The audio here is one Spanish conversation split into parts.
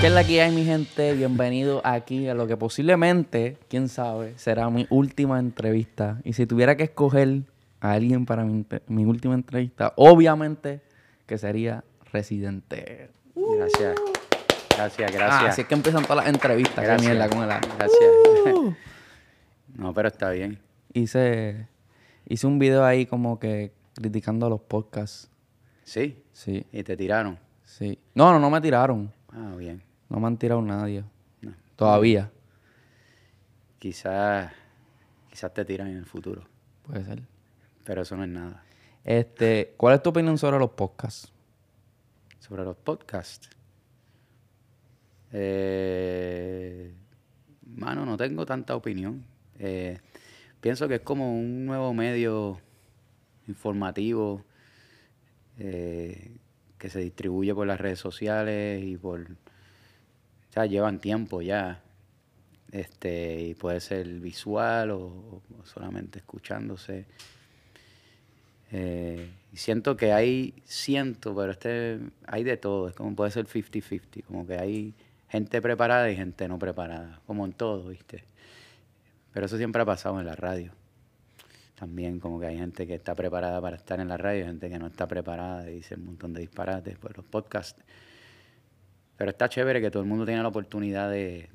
¿Qué es la que hay, mi gente? Bienvenido aquí a lo que posiblemente, quién sabe, será mi última entrevista. Y si tuviera que escoger a alguien para mi, última entrevista, obviamente que sería Residente. Gracias. Gracias, Ah, gracias. así es que empiezan todas las entrevistas. Qué Gracias. mierda con el Uh. Gracias. no, pero está bien. Hice, hice un video ahí como que criticando a los podcasts. Sí. Sí, Y te tiraron. sí. No, no, no me tiraron. Ah, bien. No me han tirado nadie. No. Todavía. Quizás quizás te tiran en el futuro. Puede ser. Pero eso no es nada. Este, ¿cuál es tu opinión sobre los podcasts? Sobre los podcasts. Eh, mano, no tengo tanta opinión. Eh, pienso que es como un nuevo medio informativo eh, que se distribuye por las redes sociales y por... O sea, llevan tiempo ya. Este, y puede ser visual o, o solamente escuchándose. Eh, siento que hay, siento, pero este, hay de todo, es como puede ser 50-50, como que hay gente preparada y gente no preparada, como en todo, ¿viste? Pero eso siempre ha pasado en la radio. También como que hay gente que está preparada para estar en la radio gente que no está preparada y dice un montón de disparates por los podcasts. Pero está chévere que todo el mundo tiene la oportunidad de,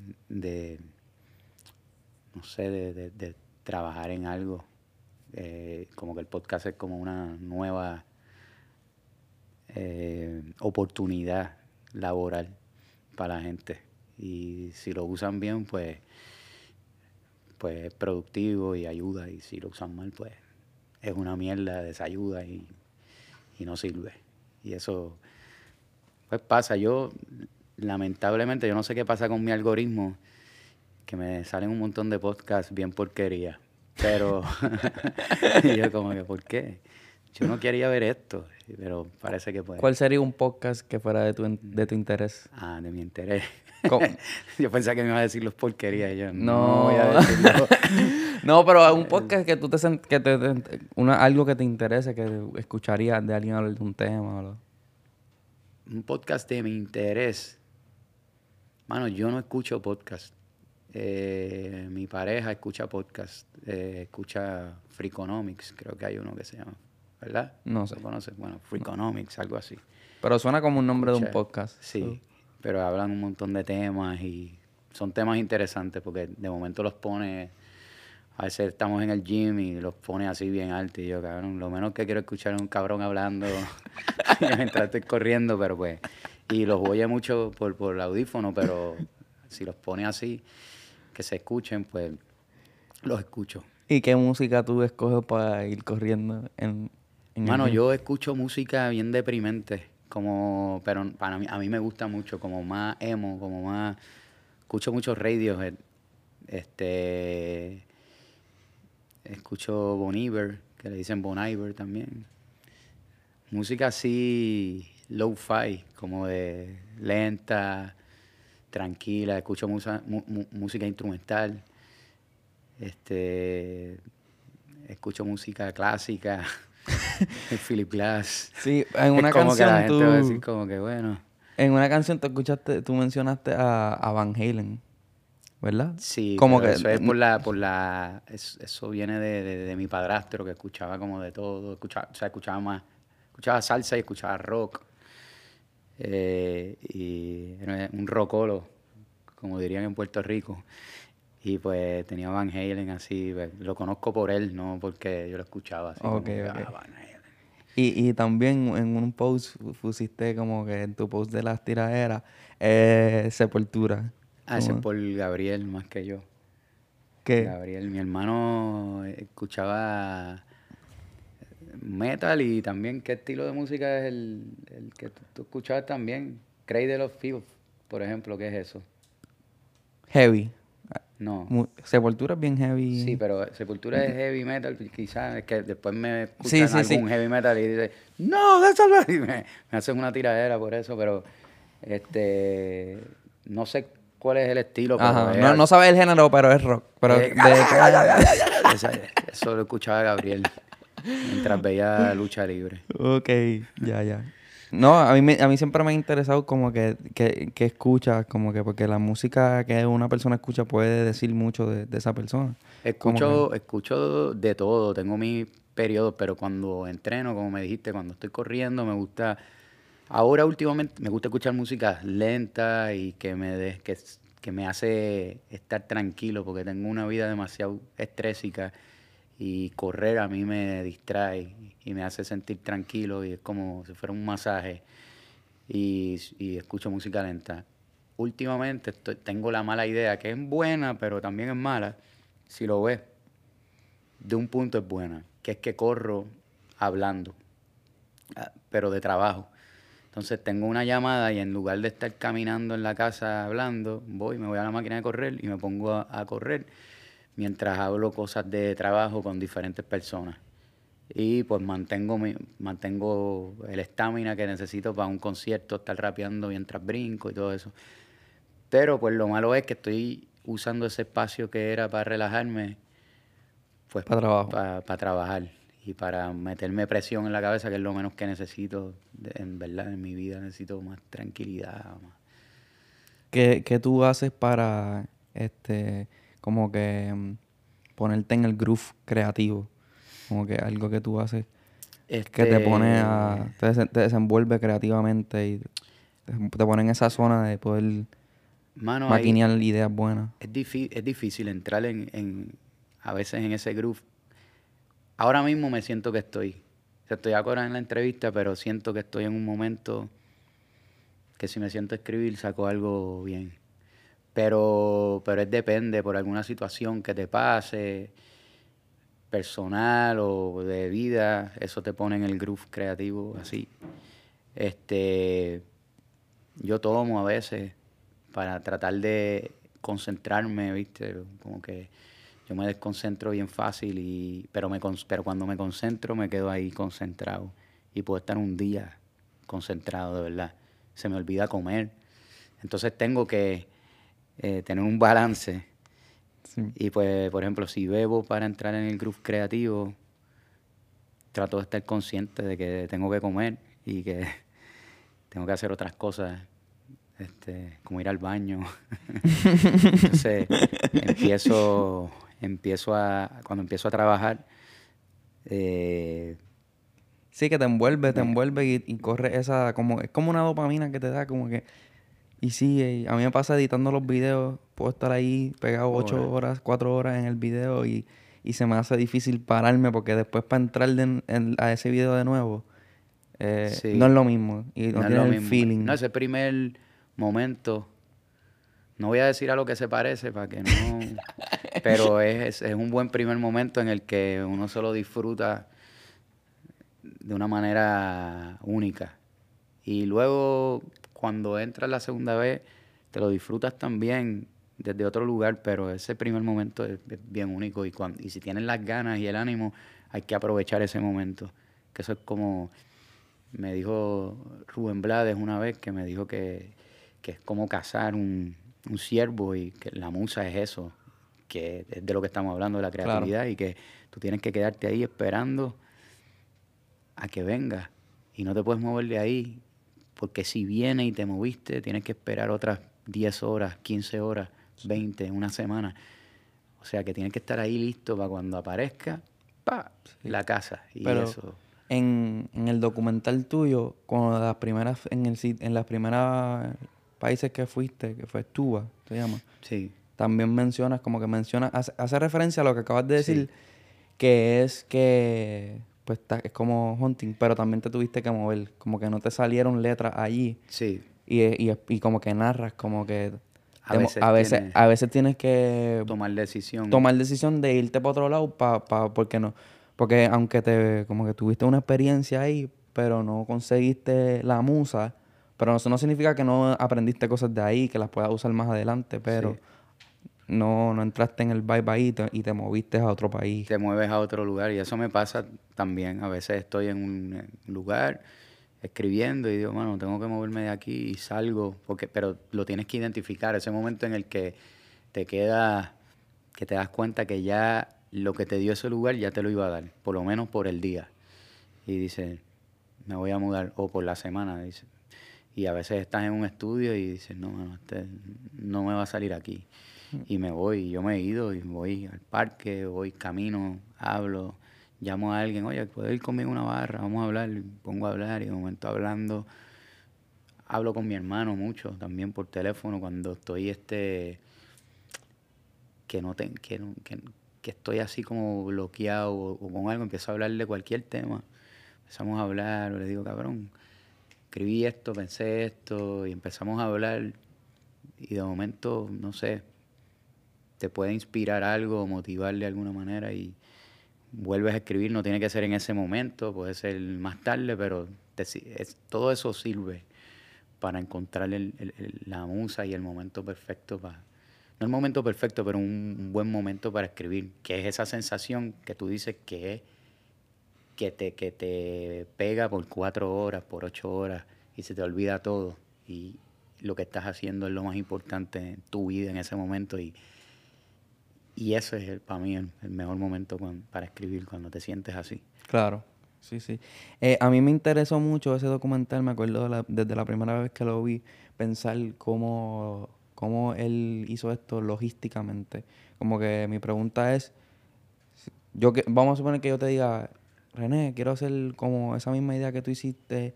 no sé, de, trabajar en algo. Eh, como que el podcast es como una nueva eh, oportunidad laboral para la gente. Y si lo usan bien, pues, pues es productivo y ayuda. Y si lo usan mal, pues es una mierda, desayuda y no sirve. Y eso, pues pasa. Yo, lamentablemente, yo no sé qué pasa con mi algoritmo, que me salen un montón de podcasts bien porquería. Pero yo como que, ¿por qué? Yo no quería ver esto, pero parece que pues... ¿Cuál sería un podcast que fuera de tu, de tu interés? Ah, de mi interés. ¿Cómo? yo pensaba que me iba a decir los porquerías y yo no, No. voy a decirlo. no, pero un podcast que tú te, que te, te- una, algo que te interese, que escucharías de alguien hablar de un tema. o algo. Un podcast de mi interés. Mano, yo no escucho podcast. Eh, mi pareja escucha podcast. eh, escucha Freakonomics, creo que hay uno que se llama. ¿Verdad? No sé. ¿Lo conoces? Bueno, Freakonomics, algo así. Pero suena como un nombre de un podcast. Sí, pero hablan un montón de temas y son temas interesantes porque de momento los pone, a veces estamos en el gym y los pone así bien alto y yo, cabrón, lo menos que quiero escuchar es un cabrón hablando mientras estoy corriendo, pero pues, y los oye mucho por, por el audífono, pero si los pone así, que se escuchen, pues los escucho. ¿Y qué música tú escoges para ir corriendo en, en Mano, yo escucho música bien deprimente, como, pero para mí, a mí me gusta mucho, como más emo, como más, escucho mucho Radiohead, este, escucho Bon Iver, que le dicen Bon Iver también, música así low-fi, como de lenta, tranquila, escucho musa- mu- mu- música instrumental, este, escucho música clásica, Philip Glass. Sí, en Es una como que la canción gente va a decir como que bueno. En una canción tú escuchaste, tú mencionaste a, a Van Halen, ¿verdad? Sí, Como que- eso es por la, por la, es- eso viene de, de- de mi padrastro que escuchaba como de todo, escuchaba, o sea, escuchaba más, escuchaba salsa y escuchaba rock. Eh, y era un rockolo, como dirían en Puerto Rico. Y pues tenía Van Halen así, pues, lo conozco por él, no porque yo lo escuchaba así. como Ok, que, ok. "Ah, Van Halen". Y, y también en un post pusiste como que en tu post de las tiraderas, eh, Sepultura. Ah, ese es por Gabriel más que yo. que- Gabriel, mi hermano escuchaba metal y también qué estilo de música es el, el que tú, tú escuchabas también. Cradle of Filth, por ejemplo, ¿qué es eso? Heavy. No. Mu- Sepultura es bien heavy. Sí, pero Sepultura es heavy metal, quizás es que después me escuchan sí, algún sí. heavy metal y dicen, no, that's not-" y me, me hacen una tiradera por eso, pero este no sé cuál es el estilo. pero Ajá. es No, no sabes el género, pero es rock. Pero Eh, de Esa- Eso lo escuchaba Gabriel mientras veía lucha libre. Ok, ya, ya. No, a mí, me- a mí siempre me ha interesado como que, que, que escuchas, como que porque la música que una persona escucha puede decir mucho de, de esa persona. Escucho, escucho de todo, tengo mis periodos, pero cuando entreno, como me dijiste, cuando estoy corriendo, me gusta, ahora últimamente me gusta escuchar música lenta y que me que, que me hace estar tranquilo, porque tengo una vida demasiado estrésica y correr a mí me distrae y me hace sentir tranquilo y es como si fuera un masaje y, y escucho música lenta. Últimamente tengo la mala idea, que es buena, pero también es mala, si lo ves, de un punto es buena, que es que corro hablando, ah, pero de trabajo. Entonces tengo una llamada y en lugar de estar caminando en la casa hablando, voy, me voy a la máquina de correr y me pongo a, a correr mientras hablo cosas de trabajo con diferentes personas. Y pues mantengo, mi, mantengo el estamina que necesito para un concierto, estar rapeando mientras brinco y todo eso. Pero pues lo malo es que estoy usando ese espacio que era para relajarme, pues trabajo. para trabajar y para meterme presión en la cabeza, que es lo menos que necesito, en verdad, en mi vida necesito más tranquilidad. más- ¿Qué, qué tú haces para, este, como que mm, ponerte en el groove creativo? Como que algo que tú haces que te pone a, Este, te, desen- te desenvuelve creativamente y te, te pone en esa zona de poder Mano, maquinear ideas buenas. es, es difícil entrar en, en- a veces en ese groove. Ahora mismo me siento que estoy. Estoy ahora en la entrevista, pero siento que estoy en un momento que si me siento a escribir saco algo bien. Pero, pero es depende por alguna situación que te pase, personal o de vida, eso te pone en el groove creativo así. Este, yo tomo a veces para tratar de concentrarme, ¿viste? Como que yo me desconcentro bien fácil, y, pero, me, con- pero cuando me concentro me quedo ahí concentrado y puedo estar un día concentrado, de verdad. Se me olvida comer. Entonces tengo que eh, tener un balance. Sí. Y pues, por ejemplo, si bebo para entrar en el groove creativo, trato de estar consciente de que tengo que comer y que tengo que hacer otras cosas, este, como ir al baño. Entonces, empiezo, empiezo a, cuando empiezo a trabajar, eh, Sí, que te envuelve, te envuelve y, y corre esa, como, es como una dopamina que te da, como que, y y a mí me pasa editando los videos, puedo estar ahí pegado ocho Horas. horas, cuatro horas en el video y, y se me hace difícil pararme porque después para entrar de- en- a ese video de nuevo, eh, Sí. no es lo mismo, y no, no lo el mismo. feeling. No, ese primer momento, no voy a decir a lo que se parece para que no, pero es, es un buen primer momento en el que uno se lo disfruta de una manera única. Y luego, cuando entras la segunda vez, te lo disfrutas también desde otro lugar, pero ese primer momento es, es bien único. Y, cuan- y si tienes las ganas y el ánimo, hay que aprovechar ese momento. Que eso es como, me dijo Rubén Blades una vez, que me dijo que, que es como cazar un, un ciervo y que la musa es eso, que es de lo que estamos hablando, de la Claro. creatividad, y que tú tienes que quedarte ahí esperando a que venga y no te puedes mover de ahí porque si viene y te moviste tienes que esperar otras 10 horas, 15 horas, 20, una semana. O sea que tienes que estar ahí listo para cuando aparezca, pa, la casa y Pero eso. en, en el documental tuyo, cuando las primeras, en el en las primeras países que fuiste, que fue Tuba, se llama, Sí. también mencionas, como que mencionas, hace, hace referencia a lo que acabas de decir, Sí. que es que pues es como hunting, pero también te tuviste que mover, como que no te salieron letras allí Sí. y, y, y como que narras, como que A veces a, veces, tienes- a veces tienes que Tomar decisión. tomar decisión de irte para otro lado pa, pa- porque no porque aunque te como que tuviste una experiencia ahí pero no conseguiste la musa pero eso no significa que no aprendiste cosas de ahí que las puedas usar más adelante pero Sí. no, no entraste en el vibe ahí y te, y te moviste a otro país te mueves a otro lugar y eso me pasa también. A veces estoy en un eh, lugar escribiendo y digo, bueno, tengo que moverme de aquí y salgo, porque, pero lo tienes que identificar, ese momento en el que te queda, que te das cuenta que ya lo que te dio ese lugar ya te lo iba a dar, por lo menos por el día. Y dices, me voy a mudar, o por la semana, dice. Y a veces estás en un estudio y dices, no, no, este no me va a salir aquí. Y me voy, yo me he ido y voy al parque, voy camino, hablo, llamo a alguien, oye, ¿puedes ir conmigo a una barra? Vamos a hablar, y pongo a hablar y de momento hablando, hablo con mi hermano mucho, también por teléfono, cuando estoy este, que no te, que, que, que estoy así como bloqueado o, con algo, empiezo a hablar de cualquier tema. Empezamos a hablar, le digo, cabrón, escribí esto, pensé esto, y empezamos a hablar, y de momento, no sé, te puede inspirar algo, motivar de alguna manera, y vuelves a escribir, no tiene que ser en ese momento, puede ser más tarde, pero todo eso sirve para encontrar la musa y el momento perfecto para, no el momento perfecto, pero un, buen momento para escribir, que es esa sensación que tú dices que que te, que te pega por cuatro horas, por ocho horas, y se te olvida todo. Y lo que estás haciendo es lo más importante en tu vida en ese momento. Y, y eso es para mí el, mejor momento para escribir, cuando te sientes así. Claro, sí, sí. Eh, a mí me interesó mucho ese documental, me acuerdo desde la primera vez que lo vi, pensar cómo, cómo él hizo esto logísticamente. Como que mi pregunta es, yo que, vamos a suponer que yo te diga, René, quiero hacer como esa misma idea que tú hiciste,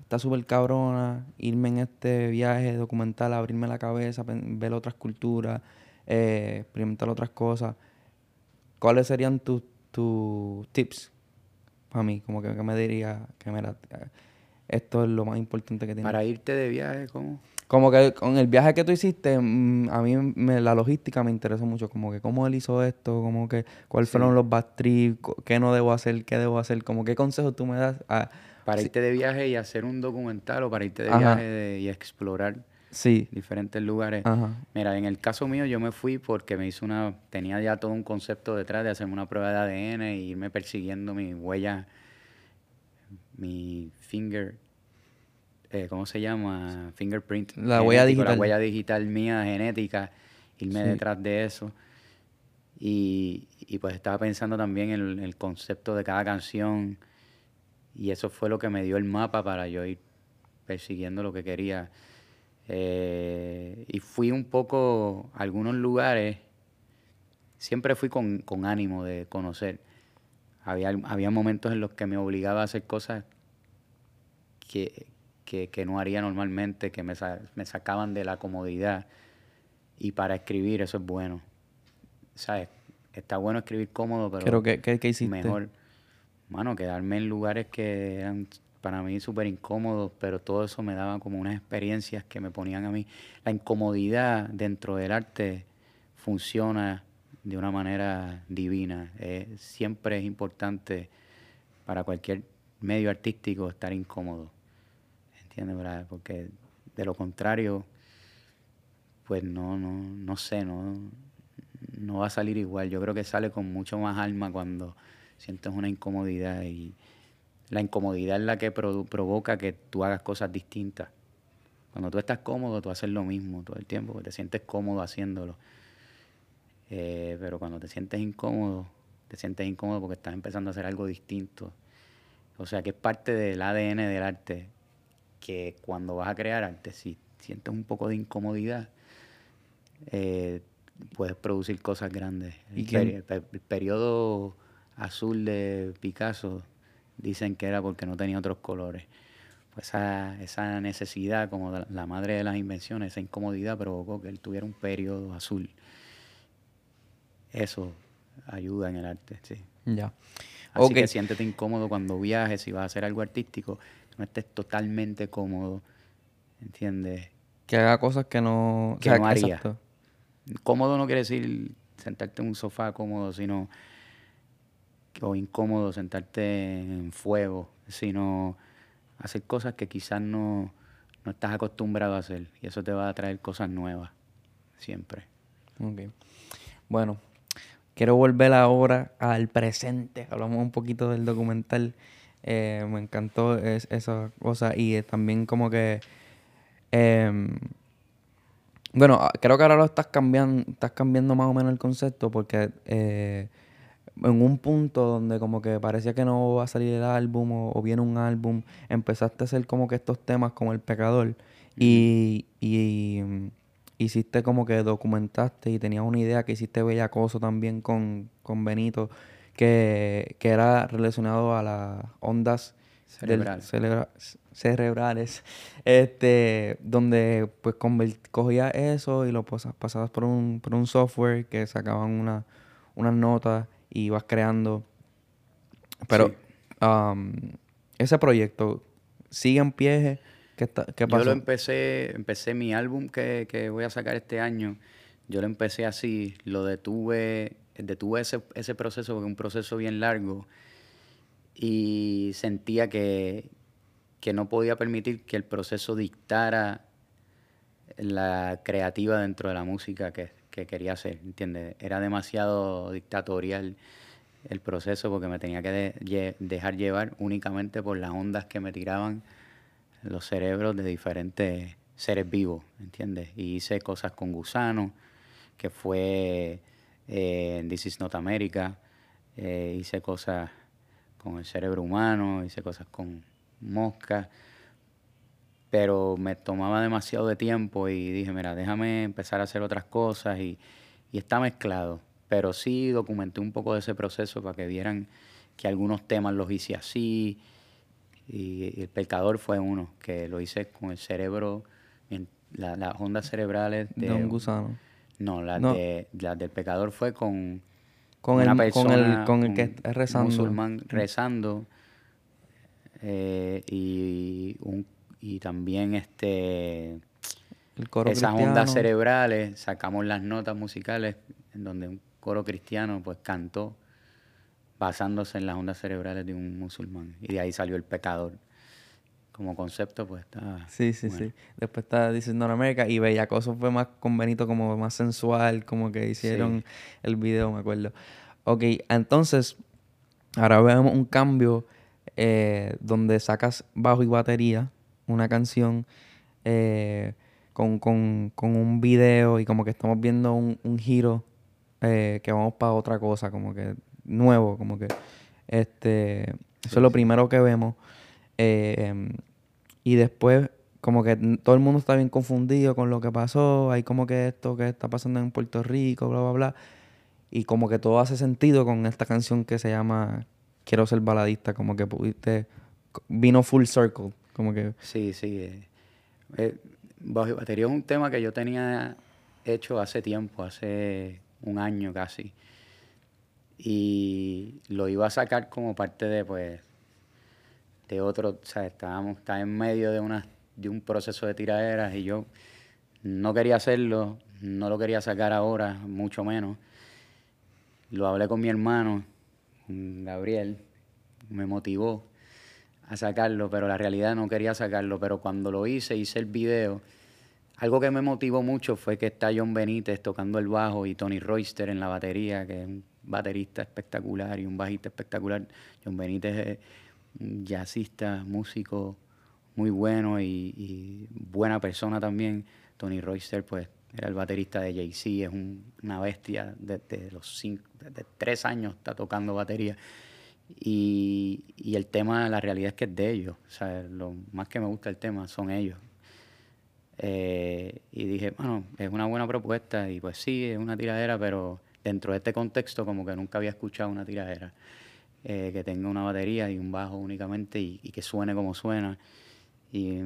está súper cabrona, irme en este viaje documental, abrirme la cabeza, ver otras culturas, eh, experimentar otras cosas. ¿Cuáles serían tus tips para mí? Como que, me diría que esto es lo más importante que tiene. Para irte de viaje, ¿cómo? Como que con el viaje que tú hiciste, mm, a mí me, la logística me interesó mucho. Como que cómo él hizo esto, como que cuáles fueron los bad trips, qué no debo hacer, qué debo hacer. Como qué consejos tú me das. para irte de viaje y hacer un documental o para irte de viaje y explorar sí. diferentes lugares. Mira, en el caso mío yo me fui porque me hizo una, tenía ya todo un concepto detrás de hacerme una prueba de ADN e irme persiguiendo mi huella, mi finger, eh, ¿cómo se llama? Fingerprint. La huella digital. La huella digital mía, genética, irme detrás de eso. Y, y, pues estaba pensando también en el, concepto de cada canción. Y eso fue lo que me dio el mapa para yo ir persiguiendo lo que quería. Eh, y fui un poco a algunos lugares, siempre fui con, con ánimo de conocer. Había, había momentos en los que me obligaba a hacer cosas que, que, no haría normalmente, que me, me, sacaban de la comodidad. Y para escribir eso es bueno. ¿Sabes? Está bueno escribir cómodo, pero que, ¿qué, hiciste? mejor, mano, quedarme en lugares que eran para mí súper incómodos, pero todo eso me daba como unas experiencias que me ponían a mí. La incomodidad dentro del arte funciona de una manera divina. siempre es importante para cualquier medio artístico estar incómodo. Porque de lo contrario, pues no, no, no sé, no, no va a salir igual. Yo creo que sale con mucho más alma cuando sientes una incomodidad y la incomodidad es la que provoca que tú hagas cosas distintas. Cuando tú estás cómodo, tú haces lo mismo todo el tiempo, te sientes cómodo haciéndolo. Eh, pero cuando te sientes incómodo, te sientes incómodo porque estás empezando a hacer algo distinto. O sea, que es parte del ADN del arte que cuando vas a crear arte, si sientes un poco de incomodidad, eh, puedes producir cosas grandes. ¿Y el, periodo azul de Picasso dicen que era porque no tenía otros colores. Pues esa, esa necesidad, como la madre de las invenciones, esa incomodidad provocó que él tuviera un periodo azul. Eso ayuda en el arte, sí. Ya. Así que siéntete incómodo cuando viajes, si vas a hacer algo artístico, no estés totalmente cómodo, ¿entiendes? Que haga cosas que no, que no haría. Cómodo no quiere decir sentarte en un sofá cómodo, sino o incómodo sentarte en fuego, sino hacer cosas que quizás no, no estás acostumbrado a hacer y eso te va a traer cosas nuevas siempre. Ok. Bueno, quiero volver ahora al presente. Hablamos un poquito del documental. Eh, me encantó esa cosa y también como que... Em, bueno, ah, creo que ahora lo estás cambiando, estás cambiando más o menos el concepto porque eh, en un punto donde como que parecía que no va a salir el álbum o, viene un álbum, empezaste a hacer como que estos temas como El Pecador y, y mm, hiciste como que documentaste y tenías una idea que hiciste Bellacoso también con, con Benito, que, que era relacionado a las ondas cerebrales, este, donde pues cogías eso y lo pasabas por un, por un software que sacaban una, unas notas y ibas creando. Pero um, ese proyecto sigue en pie. ¿Qué, pasó? Yo lo empecé, empecé mi álbum que, que, voy a sacar este año. Yo lo empecé así, lo detuve, detuve ese, ese proceso porque un proceso bien largo y sentía que, que no podía permitir que el proceso dictara la creativa dentro de la música que, que quería hacer, ¿entiendes? Era demasiado dictatorial el proceso porque me tenía que dejar llevar únicamente por las ondas que me tiraban los cerebros de diferentes seres vivos, ¿entiendes? Y hice cosas con gusanos, que fue eh, This is Not America, eh, hice cosas con el cerebro humano, hice cosas con moscas, pero me tomaba demasiado de tiempo y dije, mira, déjame empezar a hacer otras cosas y, y está mezclado. Pero sí documenté un poco de ese proceso para que vieran que algunos temas los hice así. Y, el pecador fue uno, que lo hice con el cerebro, las ondas cerebrales de, un gusano. No, las De, del pecador fue con, con una el, persona, con el, que es rezando. musulmán rezando. Eh, y, un, y también este esas ondas cerebrales, sacamos las notas musicales en donde un coro cristiano pues cantó basándose en las ondas cerebrales de un musulmán. Y de ahí salió el pecador. Como concepto, pues está. Sí, sí, sí. Después está diciendo en América y Bellacoso fue más con Benito, como más sensual, como que hicieron el video, me acuerdo. Ok, entonces, ahora vemos un cambio eh, donde sacas bajo y batería una canción eh, con, un video y como que estamos viendo un, un giro eh, que vamos para otra cosa, como que nuevo, como que este, eso es lo primero que vemos. Eh, y después, como que todo el mundo está bien confundido con lo que pasó, hay como que esto que está pasando en Puerto Rico, bla, bla, bla. Y como que todo hace sentido con esta canción que se llama Quiero ser baladista, como que pudiste, vino full circle, como que... Sí, sí. Eh, eh batería es un tema que yo tenía hecho hace tiempo, hace un año casi. Y lo iba a sacar como parte de, pues, de otro, o sea, estábamos, estaba en medio de, una, de un proceso de tiraderas y yo no quería hacerlo, no lo quería sacar ahora, mucho menos. Lo hablé con mi hermano, Gabriel, me motivó a sacarlo, pero la realidad no quería sacarlo, pero cuando lo hice, hice el video algo que me motivó mucho fue que está John Benítez tocando el bajo y Tony Royster en la batería, que es un baterista espectacular y un bajista espectacular. John Benítez es jazzista, músico muy bueno y, buena persona también. Tony Royster, pues, era el baterista de Jay-Z, es una bestia desde los cinco, desde tres años está tocando batería. Y, el tema, la realidad es que es de ellos. O sea, lo más que me gusta el tema son ellos. Eh, y dije, bueno, es una buena propuesta y pues sí, es una tiradera, pero dentro de este contexto como que nunca había escuchado una tiradera eh, que tenga una batería y un bajo únicamente y, que suene como suena. Y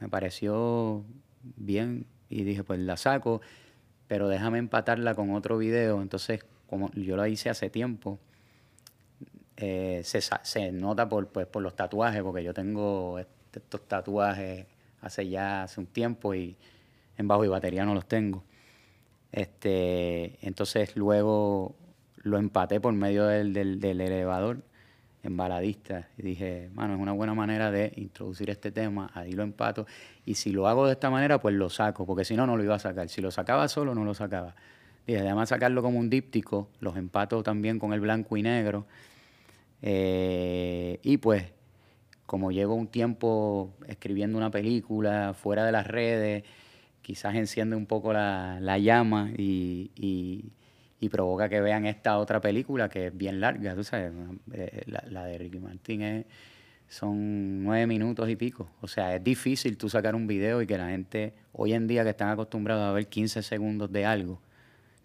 me pareció bien y dije, pues la saco, pero déjame empatarla con otro video. Entonces, como yo la hice hace tiempo, eh, se, se, nota por, pues, por los tatuajes, porque yo tengo estos tatuajes hace ya hace un tiempo y en bajo y batería no los tengo. Este, entonces luego lo empaté por medio del, del, elevador en baladista y dije, mano, es una buena manera de introducir este tema, ahí lo empato y si lo hago de esta manera, pues lo saco, porque si no, no lo iba a sacar. Si lo sacaba solo, no lo sacaba. Dije, además sacarlo como un díptico, los empato también con el blanco y negro. Eh, y pues como llevo un tiempo escribiendo una película fuera de las redes, quizás enciende un poco la, llama y, y provoca que vean esta otra película que es bien larga, tú sabes, eh, la, la de Ricky Martin es, son nueve minutos y pico. O sea, es difícil tú sacar un video y que la gente, hoy en día que están acostumbrados a ver 15 segundos de algo,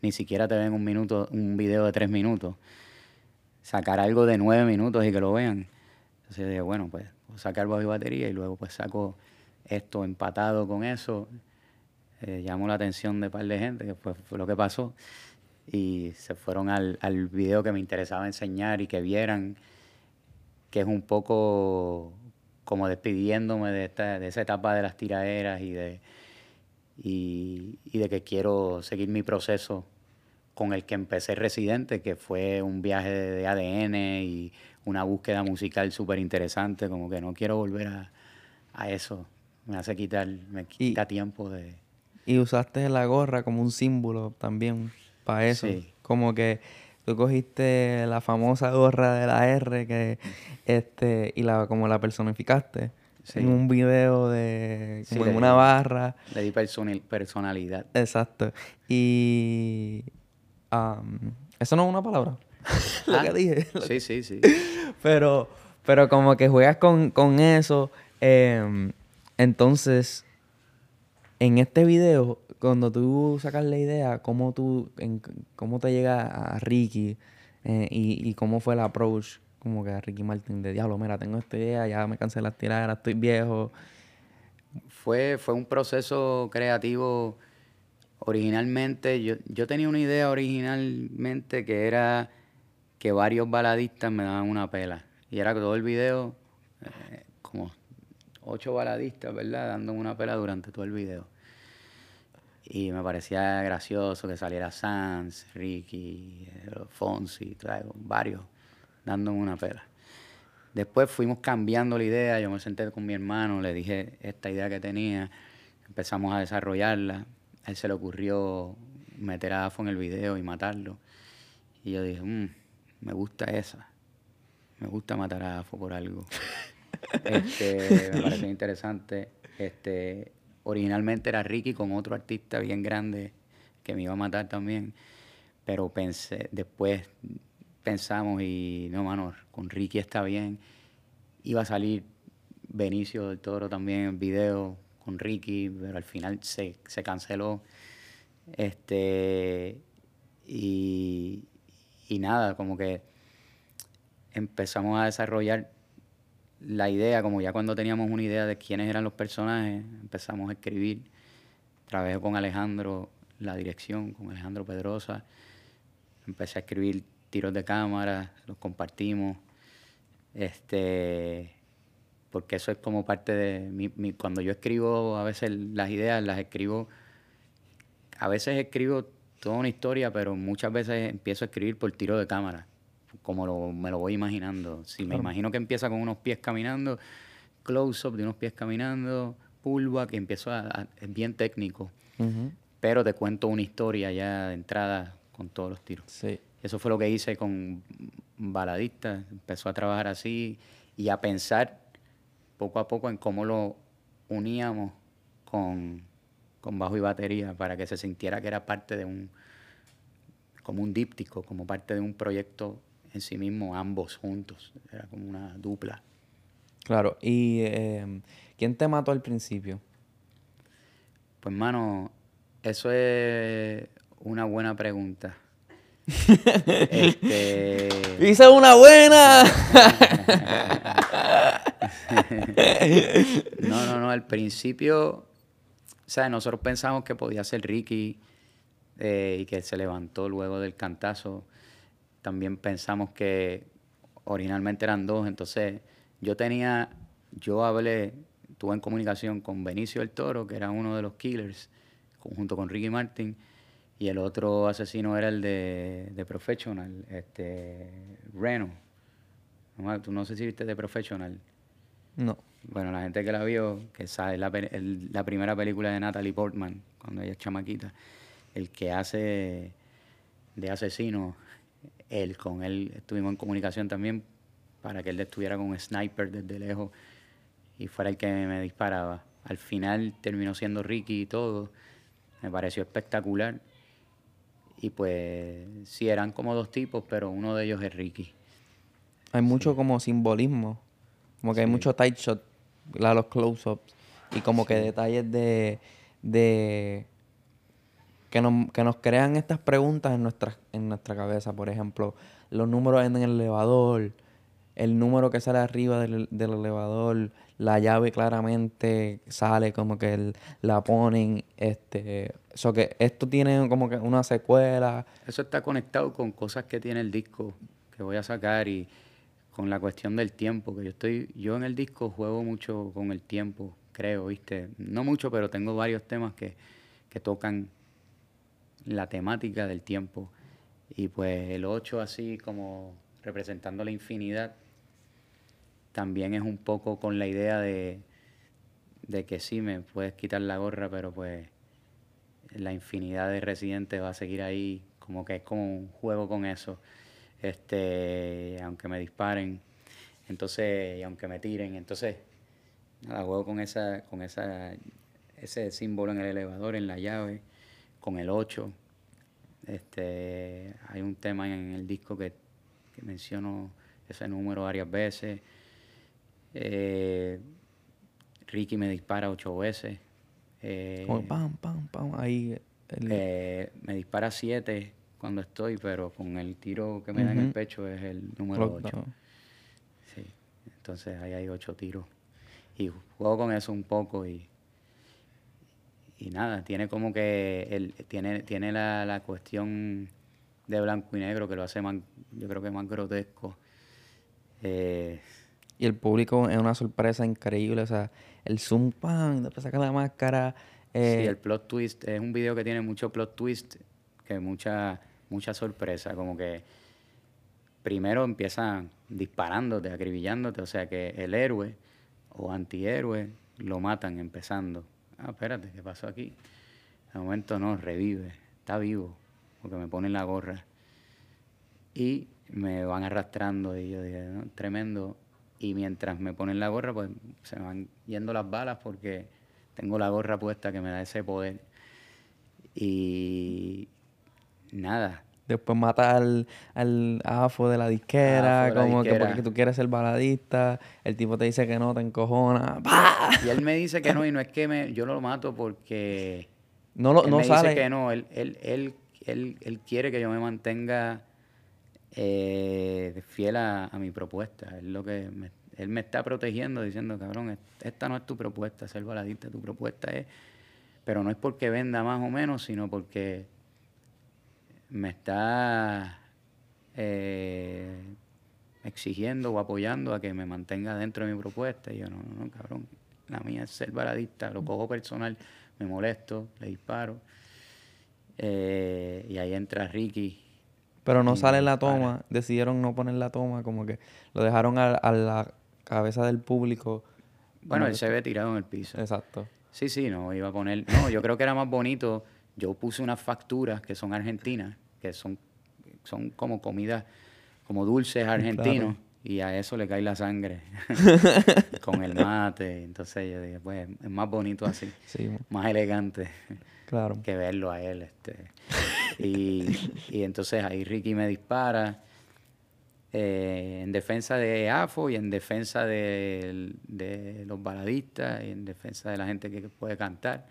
ni siquiera te ven un minuto, un video de tres minutos, sacar algo de nueve minutos y que lo vean. Entonces dije, bueno, pues sacar bajo y batería y luego pues saco esto empatado con eso. Eh, llamó la atención de un par de gente, que fue lo que pasó. Y se fueron al, al video que me interesaba enseñar y que vieran que es un poco como despidiéndome de, esta, de esa etapa de las tiraderas y de, y, y de que quiero seguir mi proceso con el que empecé Residente, que fue un viaje de ADN y una búsqueda musical súper interesante, como que no quiero volver a, a, eso. Me hace quitar, me quita tiempo de... Y usaste la gorra como un símbolo también para eso. Sí. Como que tú cogiste la famosa gorra de la R que este y la como la personificaste sí. en un video de como sí, en una barra. le di personalidad. Exacto. Y um, eso no es una palabra. Lo ah, que dije. Sí sí sí. Pero pero como que juegas con, con eso eh, entonces en este video cuando tú sacas la idea, cómo tú, en, cómo te llega a Ricky eh, y, y, cómo fue el approach, como que a Ricky Martin de diablo, mira, tengo esta idea, ya me cansé las tiradas, estoy viejo. Fue, fue un proceso creativo. Originalmente, yo, yo tenía una idea originalmente que era que varios baladistas me daban una pela. Y era todo el video, eh, como ocho baladistas, ¿verdad? Dando una pela durante todo el video. Y me parecía gracioso que saliera Sans, Ricky, Fonsi, varios dándome una pela. Después fuimos cambiando la idea, yo me senté con mi hermano, le dije esta idea que tenía, empezamos a desarrollarla. A él se le ocurrió meter a Afo en el video y matarlo. Y yo dije, mmm, me gusta esa. Me gusta matar a Afo por algo. este, me pareció interesante. Este, originalmente era Ricky con otro artista bien grande que me iba a matar también, pero pensé, después pensamos y no, mano, con Ricky está bien. Iba a salir Benicio del Toro también en video con Ricky, pero al final se, canceló. Este, y nada, como que empezamos a desarrollar la idea, como ya cuando teníamos una idea de quiénes eran los personajes, empezamos a escribir. Trabajé con Alejandro la dirección, con Alejandro Pedrosa. Empecé a escribir tiros de cámara, los compartimos. Este, porque eso es como parte de mi, mi, cuando yo escribo a veces las ideas las escribo a veces escribo toda una historia pero muchas veces empiezo a escribir por tiro de cámara como lo, me lo voy imaginando. Si me imagino que empieza con unos pies caminando, close-up de unos pies caminando, pullback, empiezo a, a es bien técnico. Uh -huh. Pero te cuento una historia ya de entrada con todos los tiros. Sí. Eso fue lo que hice con Baladista. Empezó a trabajar así y a pensar poco a poco en cómo lo uníamos con, con bajo y batería para que se sintiera que era parte de un, como un díptico, como parte de un proyecto en sí mismo, ambos juntos. Era como una dupla. Claro, ¿y eh, quién te mató al principio? Pues, mano, eso es una buena pregunta. este... ¡Hice una buena! no, no, no, al principio, o sea, nosotros pensamos que podía ser Ricky eh, y que se levantó luego del cantazo también pensamos que originalmente eran dos, entonces yo tenía, yo hablé, tuve en comunicación con Benicio el Toro, que era uno de los killers, junto con Ricky Martin, y el otro asesino era el de, de Professional, este, Reno. No, tú no sé si viste de Professional. No. Bueno, la gente que la vio, que sabe, la, el, la primera película de Natalie Portman, cuando ella es chamaquita, el que hace de asesino él, con él estuvimos en comunicación también para que él estuviera con un sniper desde lejos y fuera el que me disparaba. Al final terminó siendo Ricky y todo. Me pareció espectacular. Y pues sí, eran como dos tipos, pero uno de ellos es Ricky. Hay mucho como simbolismo. Como que hay mucho tight shot, los close-ups. Y como que detalles de, de que nos, que nos crean estas preguntas en nuestra, en nuestra cabeza. Por ejemplo, los números en el elevador, el número que sale arriba del, del elevador, la llave claramente sale como que la ponen. Este, so que esto tiene como que una secuela. Eso está conectado con cosas que tiene el disco que voy a sacar y con la cuestión del tiempo, que yo estoy, yo en el disco juego mucho con el tiempo, creo, ¿viste? No mucho, pero tengo varios temas que, que tocan la temática del tiempo. Y pues el 8 así como representando la infinidad, también es un poco con la idea de, de que sí, me puedes quitar la gorra, pero pues la infinidad de residentes va a seguir ahí, como que es como un juego con eso. Este, aunque me disparen, entonces, y aunque me tiren, entonces, nada, juego con esa, con esa, ese símbolo en el elevador, en la llave, con el 8. Este, hay un tema en el disco que, que menciono ese número varias veces. Eh, Ricky me dispara ocho veces. Eh, Como pam, pam, pam. Ahí. el- eh, me dispara siete cuando estoy, pero con el tiro que me da en el pecho es el número Lockdown. 8. Sí. Entonces ahí hay ocho tiros. Y juego con eso un poco y, y nada, tiene como que el, tiene, tiene la, la cuestión de blanco y negro que lo hace más, yo creo que más grotesco. Eh, Y el público es una sorpresa increíble. O sea, el zoom, pam, después saca la máscara. eh, sí, el plot twist es un video que tiene mucho plot twist, que mucha, mucha sorpresa, como que primero empiezan disparándote, acribillándote, o sea que el héroe o antihéroe lo matan empezando. Ah, espérate, ¿qué pasó aquí? De momento no, revive, está vivo, porque me ponen la gorra. Y me van arrastrando y yo dije, "No, tremendo. Y mientras me ponen la gorra, pues se me van yendo las balas porque tengo la gorra puesta que me da ese poder. Y nada, Después mata al, al AFO de la disquera, AFO de la como que porque tú quieres ser baladista. El tipo te dice que no, te encojona. ¡Pah! Y él me dice que no, y no es que me, yo lo mato porque No, lo, él no me sale. dice que no, él, él, él, él, él quiere que yo me mantenga eh, fiel a, a mi propuesta. Él, lo que me, él me está protegiendo diciendo, cabrón, est- esta no es tu propuesta, ser baladista, tu propuesta es... Pero no es porque venda más o menos, sino porque me está eh, exigiendo o apoyando a que me mantenga dentro de mi propuesta. Y yo, no, no, no, cabrón, la mía es ser baladista, lo cojo personal, me molesto, le disparo. Eh, y ahí entra Ricky. Pero no sale la toma. Decidieron no poner la toma. Como que lo dejaron a, a la cabeza del público. Bueno, él se ve tirado en el piso. Exacto. Sí, sí, no, iba a poner... No, yo creo que era más bonito. Yo puse unas facturas que son argentinas, que son, son como comida, como dulces argentinos, y a eso le cae la sangre con el mate. Entonces yo dije, pues es más bonito así, Sí, más elegante claro. que verlo a él. Este. Y, y entonces ahí Ricky me dispara eh, en defensa de AFO y en defensa de, de los baladistas y en defensa de la gente que puede cantar.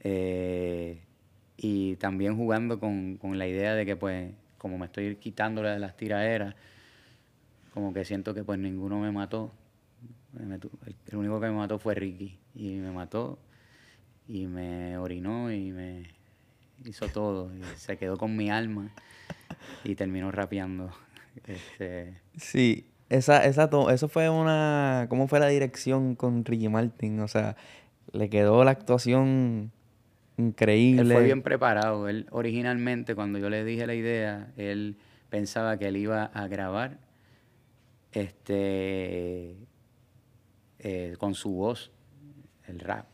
Eh, y también jugando con, con la idea de que pues como me estoy quitándole de las tiraderas, como que siento que pues ninguno me mató. El, único que me mató fue Ricky y me mató y me orinó y me hizo todo y se quedó con mi alma y terminó rapeando. Este, Sí, esa, esa eso fue una... ¿Cómo fue la dirección con Ricky Martin? O sea, le quedó la actuación increíble. Él fue bien preparado. Él originalmente, cuando yo le dije la idea, él pensaba que él iba a grabar este eh, con su voz el rap.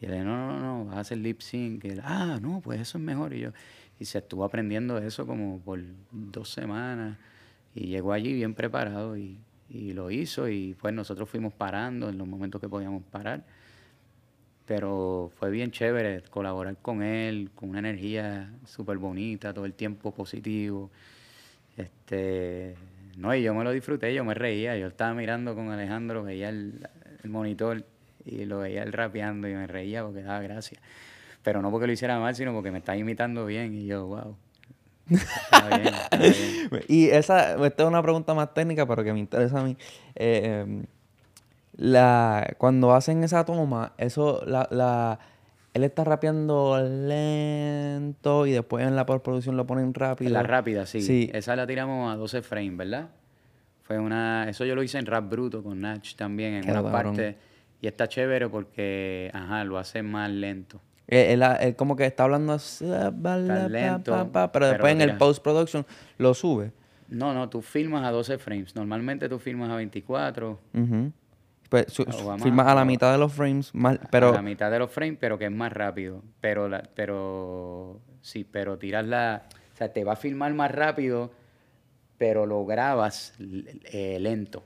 Y él, no, no, no, vas a hacer lip sync. Y él, ah, no, pues eso es mejor. Y yo, y se estuvo aprendiendo eso como por dos semanas. Y llegó allí bien preparado y, y lo hizo. Y pues nosotros fuimos parando en los momentos que podíamos parar. Pero fue bien chévere colaborar con él, con una energía súper bonita, todo el tiempo positivo. Este, no, y yo me lo disfruté, yo me reía, yo estaba mirando con Alejandro, veía el, monitor y lo veía él rapeando y me reía porque daba gracia. Pero no porque lo hiciera mal, sino porque me estaba imitando bien y yo, wow. Está bien, está bien. Y esa, esta es una pregunta más técnica, pero que me interesa a mí. Eh, em, la, cuando hacen esa toma, eso, la, la, él está rapeando lento y después en la postproducción lo ponen rápido. La rápida, sí. Sí. Esa la tiramos a 12 frames, ¿verdad? Fue una... Eso yo lo hice en Rap Bruto con Natch también, en una cabrón. parte. Y está chévere porque, ajá, lo hace más lento. Él, él- él como que está hablando así, lento, pa, pa, pero pero después en el post-production lo sube. No, no, tú filmas a 12 frames. Normalmente tú filmas a 24, Ujú. Pues su- más, filmas a la mitad de los frames, más, pero a la mitad de los frames, pero que es más rápido. Pero, la, pero sí, pero tiras la... O sea, te va a filmar más rápido, pero lo grabas eh, lento.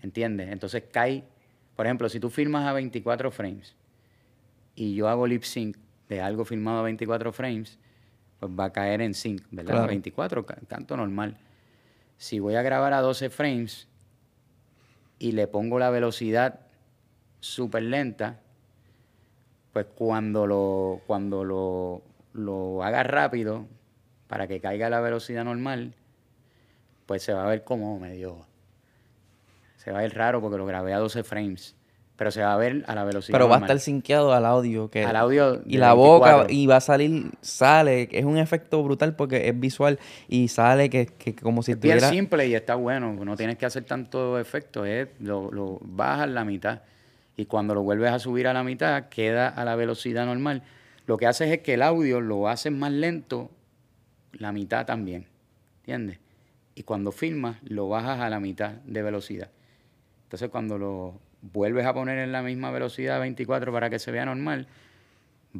¿Entiendes? Entonces cae... Por ejemplo, si tú filmas a 24 frames y yo hago lip sync de algo filmado a 24 frames, pues va a caer en sync, ¿verdad? Claro. A 24, ca- canto normal. Si voy a grabar a 12 frames y le pongo la velocidad súper lenta, pues cuando lo, cuando lo, lo haga rápido, para que caiga a la velocidad normal, pues se va a ver como medio... Se va a ver raro porque lo grabé a 12 frames, pero se va a ver a la velocidad pero va a estar sinqueado al audio. Que, Al audio Y la boca, 24. y va a salir, sale, es un efecto brutal porque es visual y sale que, que como si Es bien estuviera... simple y está bueno, no tienes que hacer tanto efecto, es lo, lo bajas la mitad y cuando lo vuelves a subir a la mitad queda a la velocidad normal. Lo que haces es que el audio lo haces más lento, la mitad también, ¿entiendes? Y cuando filmas lo bajas a la mitad de velocidad. Entonces cuando lo vuelves a poner en la misma velocidad 24 para que se vea normal,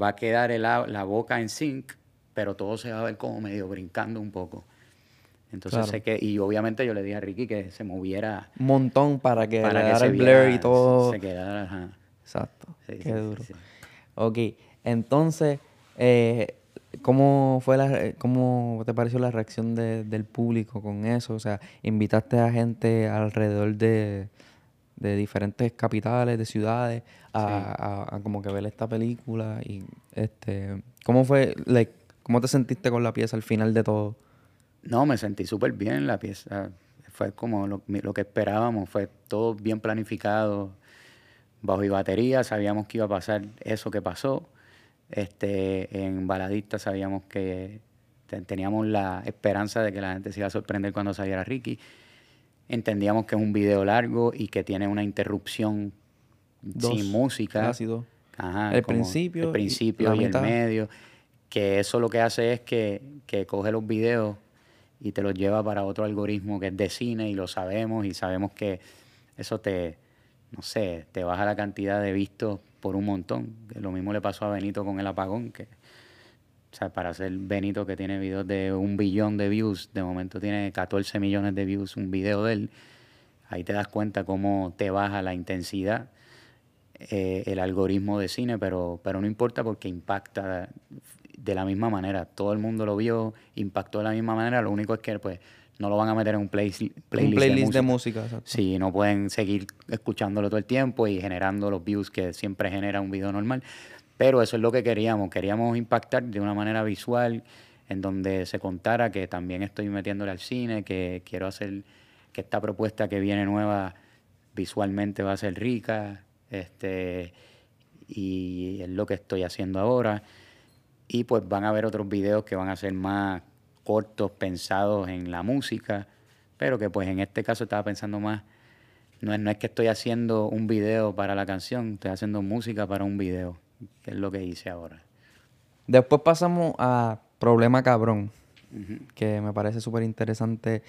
va a quedar el la boca en sync, pero todo se va a ver como medio brincando un poco. Entonces Claro. sé que, y obviamente yo le dije a Ricky que se moviera Un montón para que para que se el blur y todo. Se quedara, ajá. Exacto. Sí, Qué sí, duro. sí. Ok, entonces, eh, ¿cómo fue la, cómo te pareció la reacción de- del público con eso? O sea, invitaste a gente alrededor de, de diferentes capitales, de ciudades, a, a- a como que ver esta película y este, ¿cómo fue, like, cómo te sentiste con la pieza al final de todo? No, me sentí súper bien en la pieza. Fue como lo, lo que esperábamos, fue todo bien planificado, bajo y batería, sabíamos que iba a pasar eso que pasó. Este, en Baladista sabíamos que te- teníamos la esperanza de que la gente se iba a sorprender cuando saliera Ricky. Entendíamos que es un video largo y que tiene una interrupción Dos, sin música. dos. Ajá, El principio y el principio la y, el mitad. medio. Que eso lo que hace es que, que coge los videos y te los lleva para otro algoritmo que es de cine y lo sabemos y sabemos que eso te, no sé, te baja la cantidad de vistos por un montón. Lo mismo le pasó a Benito con el apagón, que o sea, para ser Benito que tiene videos de un billón de views, de momento tiene 14 millones de views un video de él, ahí te das cuenta cómo te baja la intensidad eh, el algoritmo de cine, pero, pero no importa porque impacta de la misma manera. Todo el mundo lo vio, impactó de la misma manera, lo único es que pues no lo van a meter en un play- playlist, Un playlist de de música. Sí, no pueden seguir escuchándolo todo el tiempo y generando los views que siempre genera un video normal. Pero eso es lo que queríamos. Queríamos impactar de una manera visual, en donde se contara que también estoy metiéndole al cine, que quiero hacer que esta propuesta que viene nueva visualmente va a ser rica. Este, y es lo que estoy haciendo ahora. Y pues van a haber otros videos que van a ser más cortos, pensados en la música, pero que pues en este caso estaba pensando más, no es, no es que estoy haciendo un video para la canción, estoy haciendo música para un video, que es lo que hice ahora. Después pasamos a Problema Cabrón, que me parece súper interesante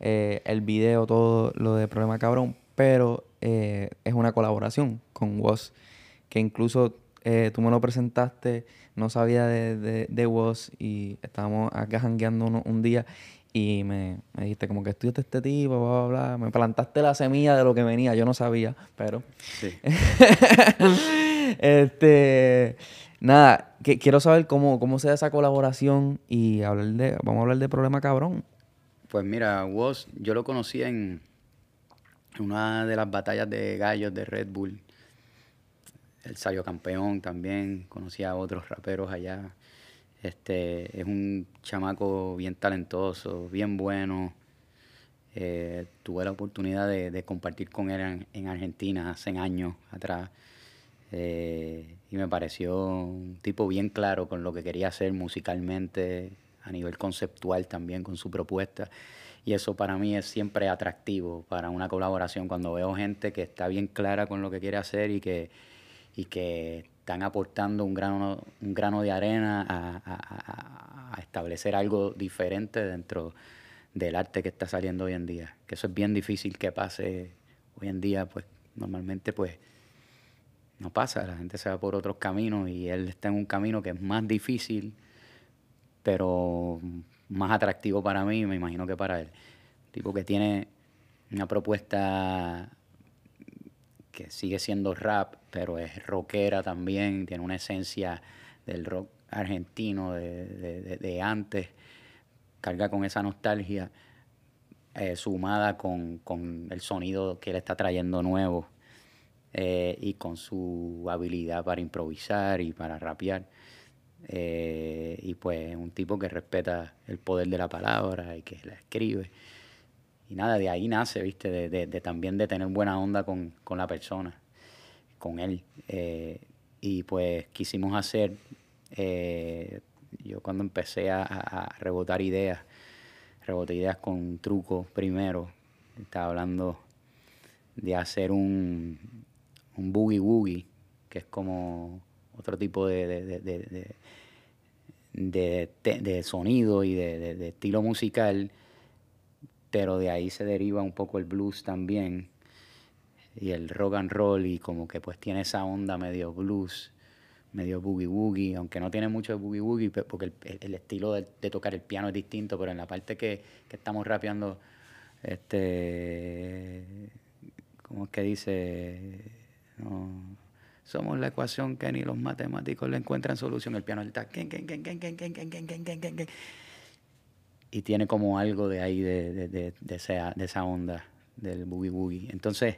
eh, el video, todo lo de Problema Cabrón, pero eh, es una colaboración con Woz, que incluso eh, tú me lo presentaste, no sabía de, de, de Woz y estábamos acá jangueando uno- un día y me, me dijiste como que estudiaste este tipo, bla, bla, bla. Me plantaste la semilla de lo que venía, yo no sabía, pero... Sí. este, nada, que, quiero saber cómo, cómo se da esa colaboración y hablar de, vamos a hablar de Problema Cabrón. Pues mira, Woz, yo lo conocí en una de las batallas de gallos de Red Bull. El salió campeón también, conocí a otros raperos allá. Este, es un chamaco bien talentoso, bien bueno. Eh, tuve la oportunidad de, compartir con él en, Argentina hace años atrás. Eh, y me pareció un tipo bien claro con lo que quería hacer musicalmente, a nivel conceptual también con su propuesta. Y eso para mí es siempre atractivo para una colaboración cuando veo gente que está bien clara con lo que quiere hacer y que, y que están aportando un grano, un grano de arena a, a, establecer algo diferente dentro del arte que está saliendo hoy en día. Que eso es bien difícil que pase hoy en día, pues normalmente pues no pasa, la gente se va por otros caminos y él está en un camino que es más difícil, pero más atractivo para mí, me imagino que para él. Tipo que tiene una propuesta que sigue siendo rap, pero es rockera también, tiene una esencia del rock argentino de, antes, carga con esa nostalgia, eh, sumada con, el sonido que él está trayendo nuevo eh, y con su habilidad para improvisar y para rapear. Eh, y pues un tipo que respeta el poder de la palabra y que la escribe. Y nada, de ahí nace, ¿viste? De, también de tener buena onda con, la persona, con él. Eh, y pues quisimos hacer, yo cuando empecé a, rebotar ideas, reboté ideas con truco primero, estaba hablando de hacer un, un boogie woogie, que es como otro tipo de, de, de sonido y de, estilo musical pero de ahí se deriva un poco el blues también y el rock and roll y como que pues tiene esa onda medio blues, medio boogie woogie, aunque no tiene mucho de boogie woogie porque el, estilo de, tocar el piano es distinto, pero en la parte que, estamos rapeando, este, ¿cómo es que dice? Somos la ecuación que ni los matemáticos le encuentran solución, el piano está y tiene como algo de ahí, de, de, de, esa, de esa onda del boogie boogie. Entonces,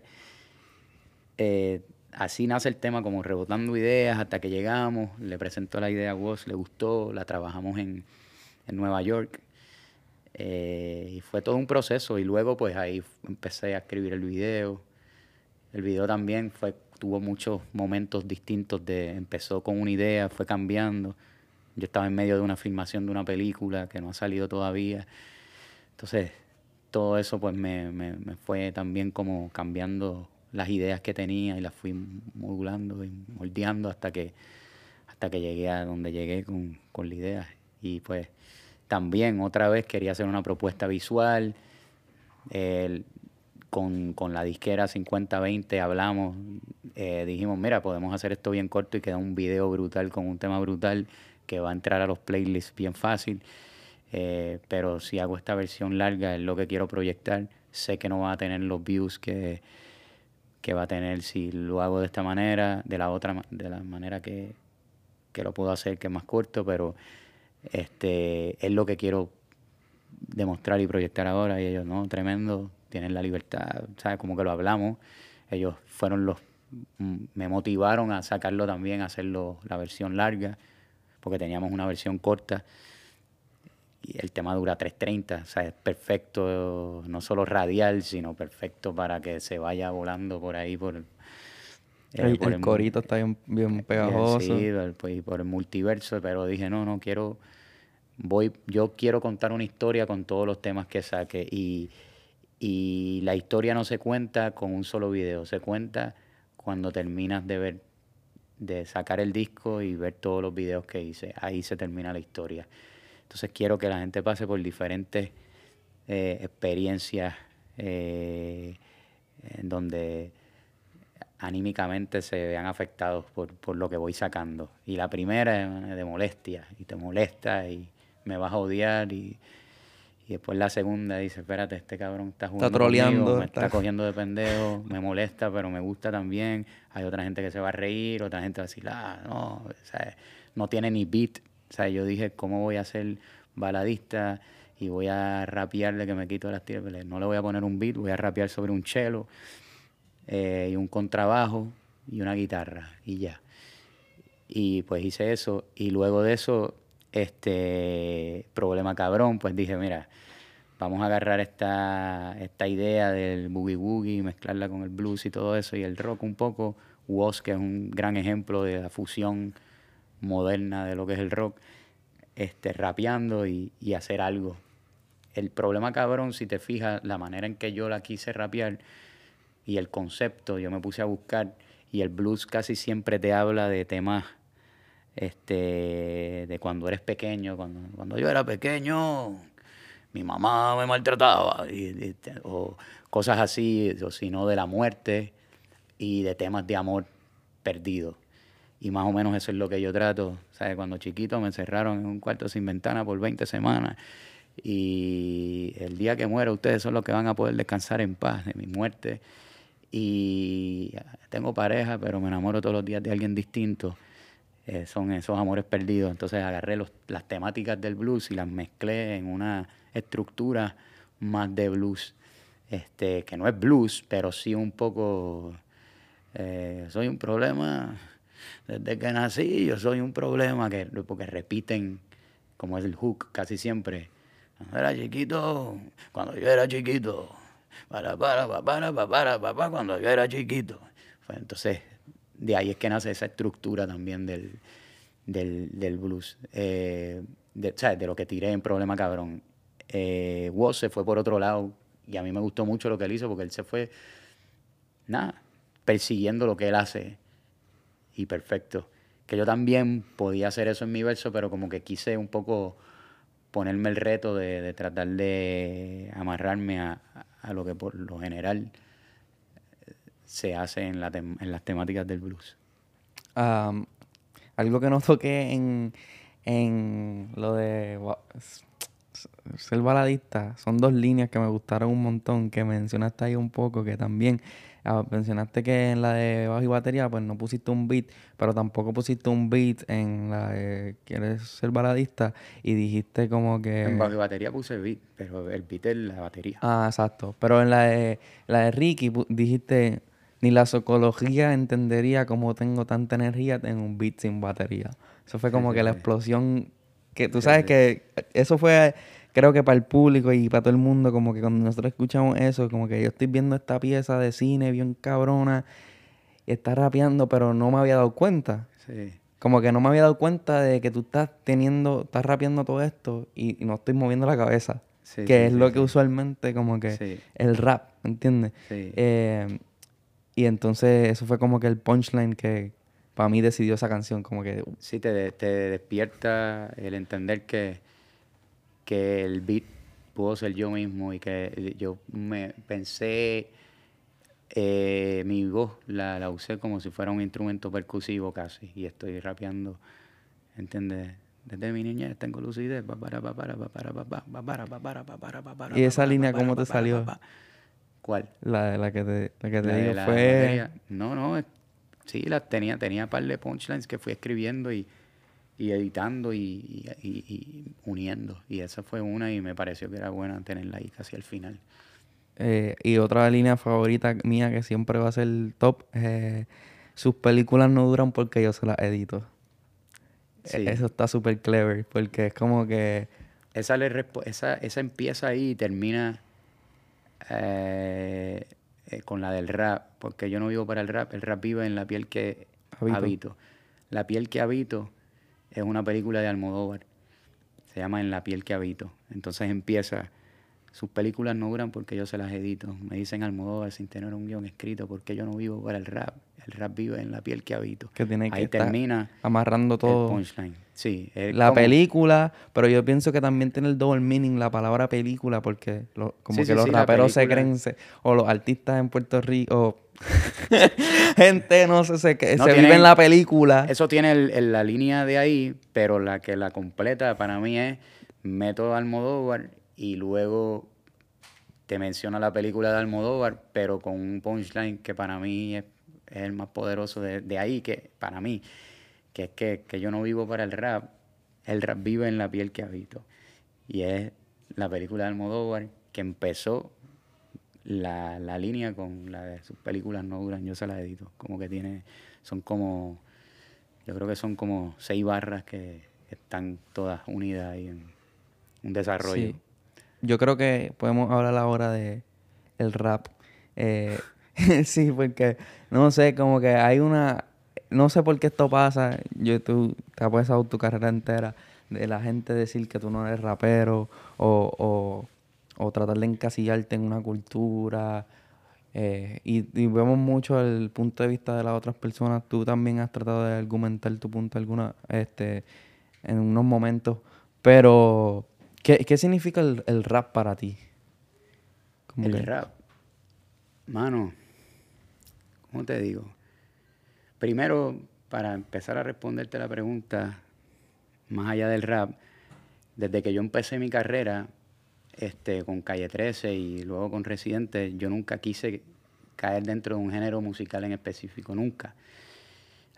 eh, así nace el tema, como rebotando ideas hasta que llegamos. Le presentó la idea a Woz, le gustó, la trabajamos en, en Nueva York. Eh, y fue todo un proceso. Y luego, pues ahí empecé a escribir el video. El video también fue, tuvo muchos momentos distintos. De, empezó con una idea, fue cambiando yo estaba en medio de una filmación de una película que no ha salido todavía. Entonces, todo eso pues me, me, fue también como cambiando las ideas que tenía y las fui modulando y moldeando hasta que, hasta que llegué a donde llegué con, con la idea. Y pues también otra vez quería hacer una propuesta visual. Con, con, la disquera 50-20 hablamos, eh, dijimos, mira, podemos hacer esto bien corto y queda un video brutal con un tema brutal que va a entrar a los playlists bien fácil. Eh, pero si hago esta versión larga, es lo que quiero proyectar. Sé que no va a tener los views que, que va a tener si lo hago de esta manera, de la otra, de la manera que, que lo puedo hacer, que es más corto, pero este es lo que quiero demostrar y proyectar ahora. Y ellos, no, tremendo, tienen la libertad, ¿sabes? Como que lo hablamos. Ellos fueron los, mm, me motivaron a sacarlo también, a hacerlo la versión larga porque teníamos una versión corta y el tema dura 3.30, o sea, es perfecto, no solo radial, sino perfecto para que se vaya volando por ahí por... Eh, el, corito está bien, bien pegajoso. Sí, pues, por el multiverso, pero dije, no, no, quiero, voy, yo quiero contar una historia con todos los temas que saque y, y la historia no se cuenta con un solo video, se cuenta cuando terminas de ver de sacar el disco y ver todos los videos que hice. Ahí se termina la historia. Entonces quiero que la gente pase por diferentes eh, experiencias eh, en donde anímicamente se vean afectados por, por, lo que voy sacando. Y la primera es de molestia, y te molesta y me vas a odiar y, Y después la segunda dice, espérate, este cabrón está jugando troleando, conmigo, me está- está cogiendo de pendejo, me molesta, pero me gusta también. Hay otra gente que se va a reír, otra gente va a decir, ah, no, o sea, no tiene ni beat. O sea, yo dije, ¿cómo voy a ser baladista y voy a rapearle que me quito las tiras? No le voy a poner un beat, voy a rapear sobre un cello eh, y un contrabajo y una guitarra y ya. Y pues hice eso. Y luego de eso, este problema cabrón, pues dije, mira, vamos a agarrar esta, esta idea del boogie woogie, mezclarla con el blues y todo eso, y el rock un poco. Woz, que es un gran ejemplo de la fusión moderna de lo que es el rock, este, rapeando y, y hacer algo. El problema cabrón, si te fijas, la manera en que yo la quise rapear y el concepto, yo me puse a buscar y el blues casi siempre te habla de temas este, de cuando eres pequeño, cuando, cuando yo era pequeño, mi mamá me maltrataba, y, o cosas así, o si no de la muerte y de temas de amor perdido. Y más o menos eso es lo que yo trato. ¿sabes? Cuando chiquito me encerraron en un cuarto sin ventana por 20 semanas. Y el día que muera ustedes son los que van a poder descansar en paz de mi muerte. Y tengo pareja, pero me enamoro todos los días de alguien distinto. Eh, son esos amores perdidos. Entonces agarré los- las temáticas del blues y las mezclé en una estructura más de blues. Este, que no es blues, pero sí un poco... eh, soy un problema desde que nací, yo soy un problema, que, porque repiten, como es el hook casi siempre. Cuando era chiquito, cuando yo era chiquito, para, para, para, para, para, para, para, cuando yo era chiquito. Pues entonces, de ahí es que nace esa estructura también del, del, blues. Eh, de, lo que tiré en Problema Cabrón. Eh, Woz se fue por otro lado y a mí me gustó mucho lo que él hizo porque él se fue, nada, persiguiendo lo que él hace y perfecto. Que yo también podía hacer eso en mi verso, pero como que quise un poco ponerme el reto de, de tratar de amarrarme a, a lo que por lo general se hace en, la tem- en las temáticas del blues. Algo que no toqué en, en lo de ser baladista son dos líneas que me gustaron un montón, que mencionaste ahí un poco, que también ah, mencionaste que en la de bajo y batería pues no pusiste un beat, pero tampoco pusiste un beat en la de quieres ser baladista y dijiste como que... En bajo y batería puse beat, pero el beat es la batería. Ah, exacto. Pero en la de, la de Ricky dijiste, ni la psicología entendería cómo tengo tanta energía en un beat sin batería. Eso fue como sí, que la sí. explosión, que tú sabes que eso fue, creo que para el público y para todo el mundo, como que cuando nosotros escuchamos eso, como que yo estoy viendo esta pieza de cine bien cabrona y está rapeando, pero no me había dado cuenta. Sí. Como que no me había dado cuenta de que tú estás teniendo, estás rapeando todo esto y, y no estoy moviendo la cabeza. Sí, que sí, es sí, lo que usualmente como que el rap, ¿entiendes? Sí. Eh, y entonces eso fue como que el punchline que para mí decidió esa canción, como que Sí, te, te despierta el entender que, que el beat puedo ser yo mismo y que yo me pensé, eh, mi voz la, la usé como si fuera un instrumento percusivo casi y estoy rapeando, ¿entiendes? Desde mi niñez tengo lucidez. ¿Y esa línea cómo te para, salió? ¿Cuál? la, la que te, la que te La digo la fue... No, no, sí, las tenía, tenía un par de punchlines que fui escribiendo y, y editando y, y- uniendo. Y esa fue una y me pareció que era buena tenerla ahí casi al final. eh, y otra línea favorita mía que siempre va a ser top, eh, sus películas no duran porque yo se las edito. E- Sí. Eso está súper clever, porque es como que... Esa, le esa, esa empieza ahí y termina eh, eh, con la del rap, porque yo no vivo para el rap, el rap vive en la piel que Habito. habito. La piel que habito es una película de Almodóvar, se llama En la piel que habito. Entonces empieza, sus películas no duran porque yo se las edito. Me dicen Almodóvar sin tener un guion escrito porque yo no vivo para el rap, el rap vive en la piel que habito. que tiene que Ahí estar termina amarrando el todo. punchline. Sí, La como- película, pero yo pienso que también tiene el double meaning la palabra película, porque lo- como Sí, que sí, los sí, raperos se creen, se- o los artistas en Puerto Rico, gente, no sé, se, No, se tiene- vive en la película. Eso tiene el- el- la línea de ahí, pero la que la completa para mí es meto Almodóvar y luego te menciona la película de Almodóvar, pero con un punchline que para mí es, el más poderoso de, ahí, que para mí, que es que, que, yo no vivo para el rap, el rap vive en la piel que habito. Y es la película de Almodóvar que empezó la, la línea con la de sus películas no duran, yo se la edito. Como que tiene, son como, yo creo que son como seis barras que están todas unidas ahí en un desarrollo. Yo creo que podemos hablar ahora de el rap. Eh, sí, porque no sé, como que hay una, no sé por qué esto pasa. Yo tú te has pasado tu carrera entera de la gente decir que tú no eres rapero o, o o tratar de encasillarte en una cultura. Eh, y, vemos mucho el punto de vista de las otras personas. Tú también has tratado de argumentar tu punto alguna, este, en unos momentos. Pero, ¿qué, significa el, rap para ti? el rap. Mano, ¿cómo te digo? Primero, para empezar a responderte la pregunta, más allá del rap, desde que yo empecé mi carrera, este, con Calle 13 y luego con Residente, yo nunca quise caer dentro de un género musical en específico, nunca.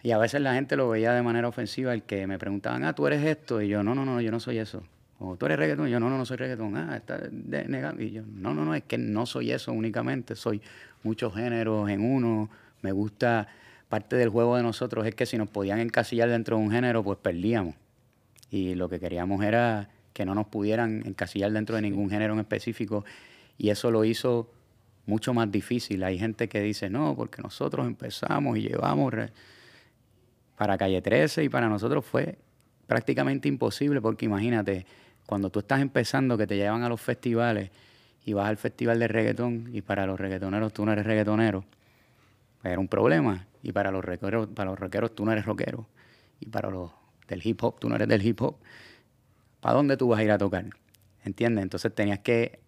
Y a veces la gente lo veía de manera ofensiva, el que me preguntaban, ah, tú eres esto, y yo, no, no, no, yo no soy eso. O tú eres reggaetón, y yo, no, no, no soy reggaetón, ah, está negando. Y yo, no, no, no, es que no soy eso únicamente, soy muchos géneros en uno, me gusta, parte del juego de nosotros es que si nos podían encasillar dentro de un género, pues perdíamos. Y lo que queríamos era que no nos pudieran encasillar dentro de ningún género en específico y eso lo hizo mucho más difícil. Hay gente que dice, no, porque nosotros empezamos y llevamos para Calle 13 y para nosotros fue prácticamente imposible porque imagínate, cuando tú estás empezando que te llevan a los festivales y vas al festival de reggaetón y para los reggaetoneros tú no eres reggaetonero, pues era un problema. Y para los rockeros, para los rockeros tú no eres rockero. Y para los del hip hop tú no eres del hip hop. ¿para dónde tú vas a ir a tocar? ¿Entiendes? Entonces tenías que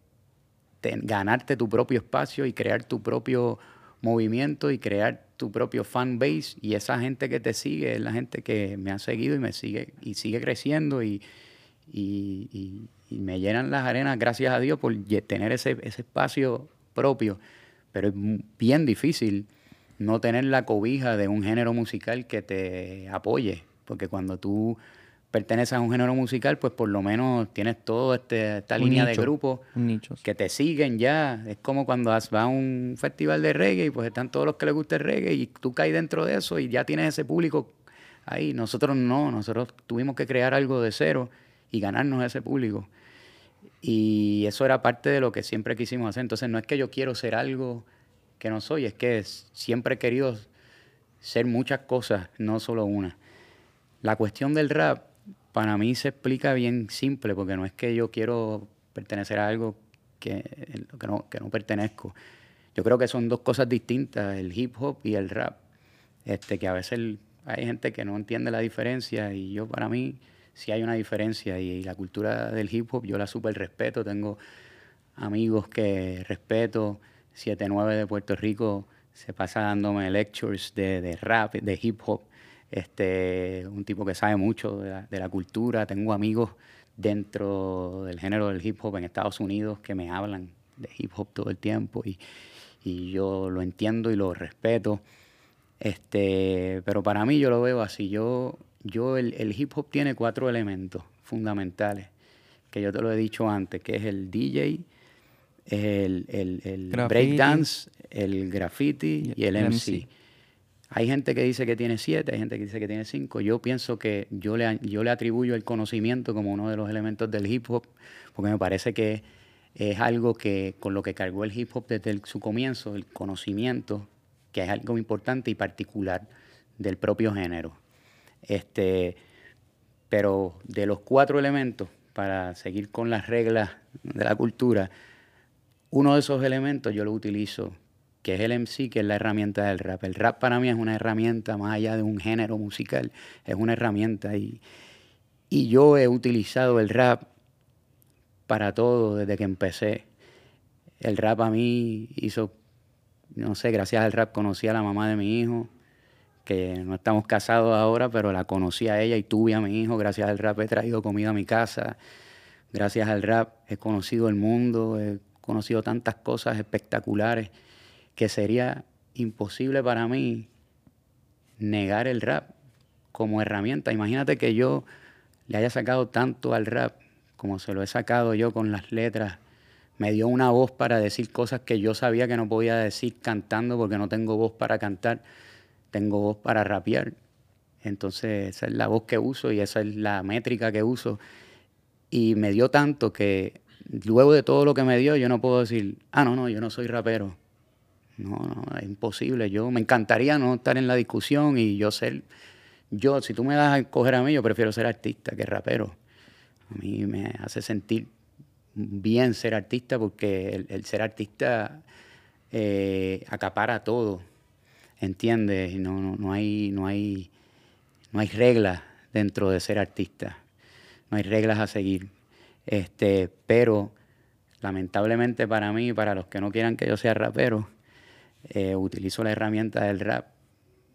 ganarte tu propio espacio y crear tu propio movimiento y crear tu propio fan base y esa gente que te sigue es la gente que me ha seguido y me sigue y sigue creciendo y, y, me llenan las arenas gracias a Dios por tener ese, ese espacio propio pero es bien difícil no tener la cobija de un género musical que te apoye porque cuando tú perteneces a un género musical, pues por lo menos tienes toda este, esta línea de grupos que te siguen ya. Es como cuando vas a un festival de reggae y pues están todos los que les gusta el reggae y tú caes dentro de eso y ya tienes ese público ahí. Nosotros no, nosotros tuvimos que crear algo de cero y ganarnos ese público. Y eso era parte de lo que siempre quisimos hacer. Entonces no es que yo quiero ser algo que no soy, es que siempre he querido ser muchas cosas, no solo una. La cuestión del rap para mí se explica bien simple, porque no es que yo quiero pertenecer a algo que, que, no, que no pertenezco. Yo creo que son dos cosas distintas, el hip hop y el rap. Este, que a veces hay gente que no entiende la diferencia y yo para mí sí hay una diferencia y, la cultura del hip hop yo la super respeto, tengo amigos que respeto, 79 de Puerto Rico se pasa dándome lectures de, rap, de hip hop este, un tipo que sabe mucho de la, cultura. Tengo amigos dentro del género del hip hop en Estados Unidos que me hablan de hip hop todo el tiempo y, yo lo entiendo y lo respeto. Este, pero para mí yo lo veo así. Yo, yo el, hip hop tiene cuatro elementos fundamentales que yo te lo he dicho antes, que es el DJ, el, el, el breakdance, el graffiti y el, MC. Hay gente que dice que tiene siete, hay gente que dice que tiene cinco. Yo pienso que yo le, yo le atribuyo el conocimiento como uno de los elementos del hip hop, porque me parece que es algo que con lo que cargó el hip hop desde su comienzo, el conocimiento, que es algo importante y particular del propio género. Este, pero de los cuatro elementos, para seguir con las reglas de la cultura, uno de esos elementos yo lo utilizo que es el MC, que es la herramienta del rap. El rap para mí es una herramienta más allá de un género musical, es una herramienta y, yo he utilizado el rap para todo desde que empecé. El rap a mí hizo, no sé, gracias al rap conocí a la mamá de mi hijo, que no estamos casados ahora, pero la conocí a ella y tuve a mi hijo. Gracias al rap he traído comida a mi casa. gracias al rap he conocido el mundo, conocido tantas cosas espectaculares que sería imposible para mí negar el rap como herramienta. Imagínate que yo le haya sacado tanto al rap como se lo he sacado yo con las letras. Me dio una voz para decir cosas que yo sabía que no podía decir cantando porque no tengo voz para cantar, tengo voz para rapear. Entonces esa es la voz que uso y esa es la métrica que uso. Y me dio tanto que luego de todo lo que me dio yo no puedo decir, ah, no, no, yo no soy rapero. No, no, es imposible. Yo me encantaría no estar en la discusión y yo ser, yo, si tú me das a escoger a mí, yo prefiero ser artista que rapero. A mí me hace sentir bien ser artista porque el, ser artista eh, acapara todo, ¿entiendes? No, no, no, hay, no, hay, no hay reglas dentro de ser artista, no hay reglas a seguir. Este, pero lamentablemente para mí, para los que no quieran que yo sea rapero, eh, utilizo la herramienta del rap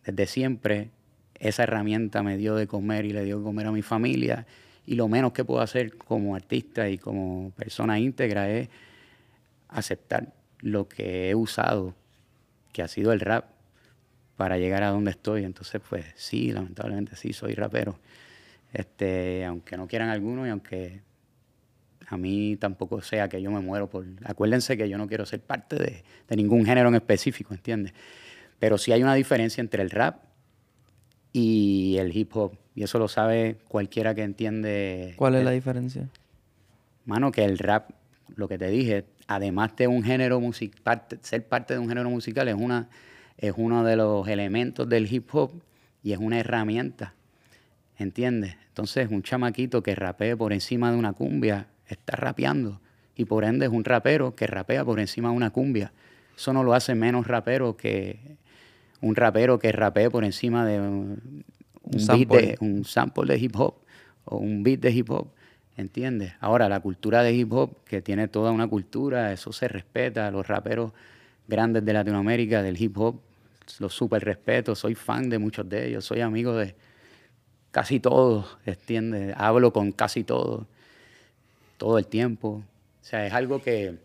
desde siempre. Esa herramienta me dio de comer y le dio de comer a mi familia. Y lo menos que puedo hacer como artista y como persona íntegra es aceptar lo que he usado, que ha sido el rap, para llegar a donde estoy. Entonces, pues sí, lamentablemente sí, soy rapero. Este, aunque no quieran algunos y aunque a mí tampoco sea que yo me muero por... Acuérdense que yo no quiero ser parte de, ningún género en específico, ¿entiendes? Pero sí hay una diferencia entre el rap y el hip hop. Y eso lo sabe cualquiera que entiende. ¿Cuál es la diferencia? Mano, que el rap, lo que te dije, además de un género musical, ser parte de un género musical es, una, es uno de los elementos del hip hop y es una herramienta. ¿Entiendes? Entonces, un chamaquito que rapee por encima de una cumbia está rapeando y por ende es un rapero que rapea por encima de una cumbia. Eso no lo hace menos rapero que un rapero que rapee por encima de un, beat de, un sample de hip hop o un beat de hip hop. ¿Entiendes? Ahora, la cultura de hip hop, que tiene toda una cultura, eso se respeta. Los raperos grandes de Latinoamérica, del hip hop, los super respeto. Soy fan de muchos de ellos. Soy amigo de casi todos, ¿entiendes? Hablo con casi todos todo el tiempo. O sea, es algo que,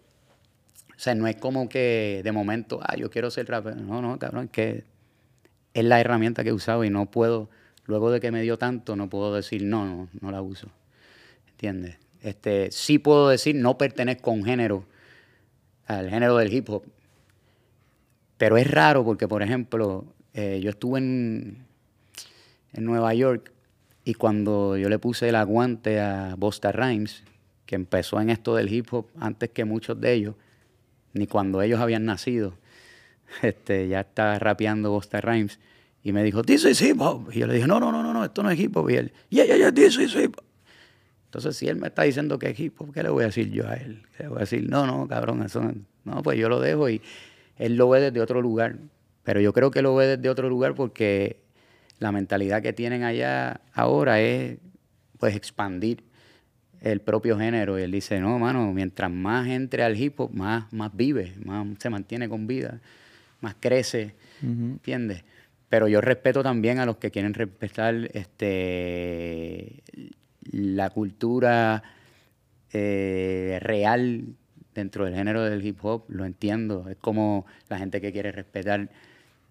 o sea, no es como que de momento, ah, yo quiero ser rapero. No, no, cabrón, que es la herramienta que he usado y no puedo, luego de que me dio tanto, no puedo decir, no, no, no la uso. ¿Entiendes? Este, sí puedo decir, no pertenezco a un género, al género del hip hop. Pero es raro porque, por ejemplo, eh, yo estuve en, en Nueva York y cuando yo le puse el aguante a Bosta Rhymes, que empezó en esto del hip hop antes que muchos de ellos, ni cuando ellos habían nacido. Este, ya estaba rapeando Busta Rhymes y me dijo, this is hip hop. Y yo le dije, no, no, no, no, esto no es hip hop. Y él, yeah, yeah, yeah, this is hip hop. Entonces, si él me está diciendo que es hip hop, ¿qué le voy a decir yo a él? le voy a decir? No, no, cabrón, eso no. No, pues yo lo dejo y él lo ve desde otro lugar. Pero yo creo que lo ve desde otro lugar porque la mentalidad que tienen allá ahora es, pues, expandir el propio género. Y él dice, no, mano, mientras más entre al hip hop, más, más vive, más se mantiene con vida, más crece, ¿entiendes? Pero yo respeto también a los que quieren respetar este, la cultura eh, real dentro del género del hip hop, lo entiendo. Es como la gente que quiere respetar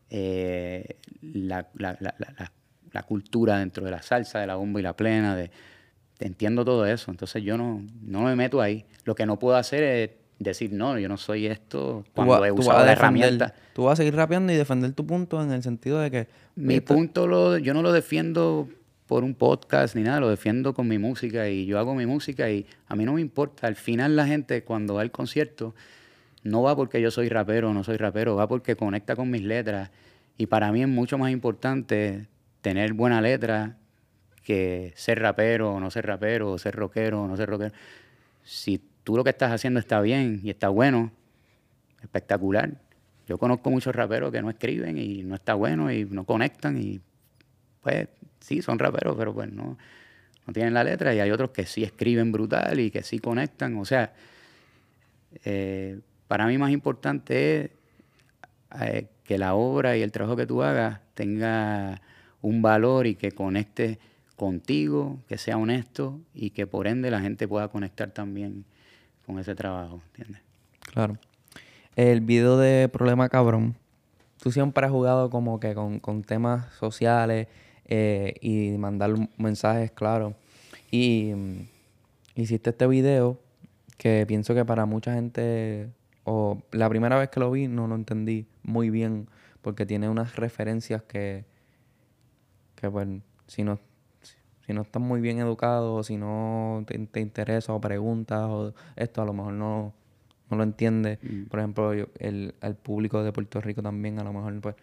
eh, la, la, la, la, cultura dentro de la salsa, de la bomba y la plena, de, entiendo todo eso. Entonces yo no, no me meto ahí. Lo que no puedo hacer es decir, no, yo no soy esto cuando he usado la herramienta. Tú vas a seguir rapeando y defender tu punto en el sentido de que... Mi punto lo, yo no lo defiendo por un podcast ni nada, lo defiendo con mi música y yo hago mi música y a mí no me importa. Al final la gente cuando va al concierto no va porque yo soy rapero o no soy rapero, va porque conecta con mis letras. Y para mí es mucho más importante tener buena letra que ser rapero o no ser rapero, o ser rockero o no ser rockero. Si tú lo que estás haciendo está bien y está bueno, espectacular. Yo conozco muchos raperos que no escriben y no está bueno y no conectan y pues sí, son raperos, pero pues no, no tienen la letra y hay otros que sí escriben brutal y que sí conectan. O sea, eh, para mí más importante es eh, que la obra y el trabajo que tú hagas tenga un valor y que conecte contigo, que sea honesto y que por ende la gente pueda conectar también con ese trabajo, ¿entiendes? Claro. El video de Problema Cabrón, tú siempre has jugado como que con, temas sociales eh, y mandar mensajes claros. Y mm, hiciste este video que pienso que para mucha gente, o la primera vez que lo vi no lo entendí muy bien, porque tiene unas referencias que, que pues, si no, si no estás muy bien educado, o si no te, te interesa o preguntas, o esto a lo mejor no, no lo entiende. Mm. Por ejemplo, yo- el, el público de Puerto Rico también a lo mejor pues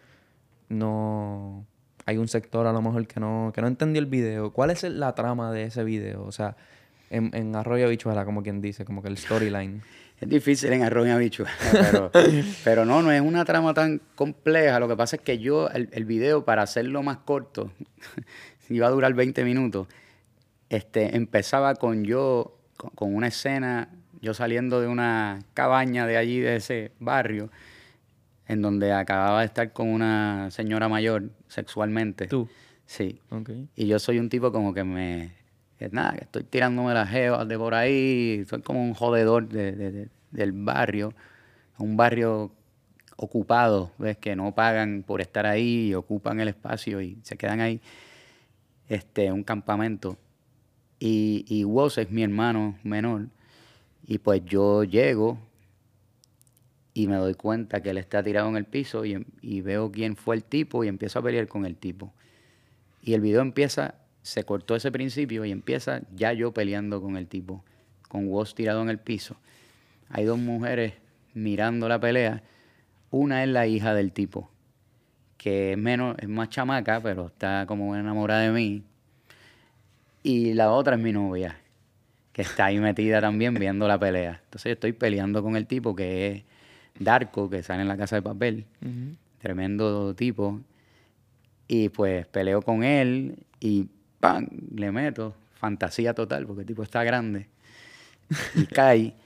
no... Hay un sector a lo mejor que no, que no entendió el video. ¿Cuál es la trama de ese video? O sea, en, en Arroyo Bichuela, como quien dice, como que el storyline. Es difícil en arroz y habichuela, pero, pero no, no es una trama tan compleja. Lo que pasa es que yo, el, el video, para hacerlo más corto, iba a durar 20 minutos, este, empezaba con yo, con, con una escena, yo saliendo de una cabaña de allí, de ese barrio, en donde acababa de estar con una señora mayor sexualmente. ¿Tú? Sí. Ok. Y yo soy un tipo como que me... Que nada, que estoy tirándome las jevas de por ahí. Soy como un jodedor de- de- de- del barrio. Un barrio ocupado, ¿ves? Que no pagan por estar ahí y ocupan el espacio y se quedan ahí. Este, un campamento. Y, y es mi hermano menor. Y pues yo llego y me doy cuenta que él está tirado en el piso y, y veo quién fue el tipo y empiezo a pelear con el tipo. Y el video empieza, se cortó ese principio y empieza ya yo peleando con el tipo, con Woz tirado en el piso. Hay dos mujeres mirando la pelea. Una es la hija del tipo, que es menos, es más chamaca, pero está como enamorada de mí. Y la otra es mi novia, que está ahí metida también viendo la pelea. Entonces yo estoy peleando con el tipo que es Darko, que sale en la casa de papel. Tremendo tipo. Y pues peleo con él y ¡pam! Le meto. Fantasía total, porque el tipo está grande. Y cae.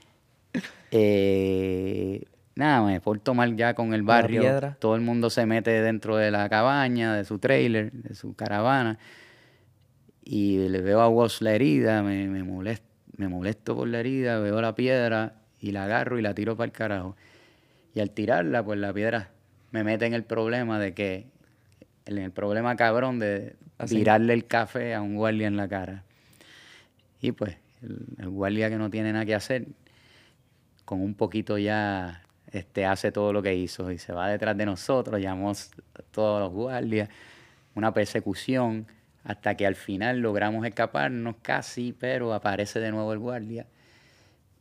Eh, nada, me porto mal ya con el barrio. Todo el mundo se mete dentro de la cabaña, de su trailer, de su caravana. Y le veo a Woz la herida, me, me, molest- me molesto por la herida, veo la piedra y la agarro y la tiro para el carajo. Y al tirarla, pues la piedra me mete en el problema de que, en el problema cabrón de Así. tirarle el café a un guardia en la cara. Y pues el, el guardia que no tiene nada que hacer, con un poquito ya este, hace todo lo que hizo y se va detrás de nosotros, llamó a todos los guardias, una persecución, hasta que al final logramos escaparnos casi, pero aparece de nuevo el guardia.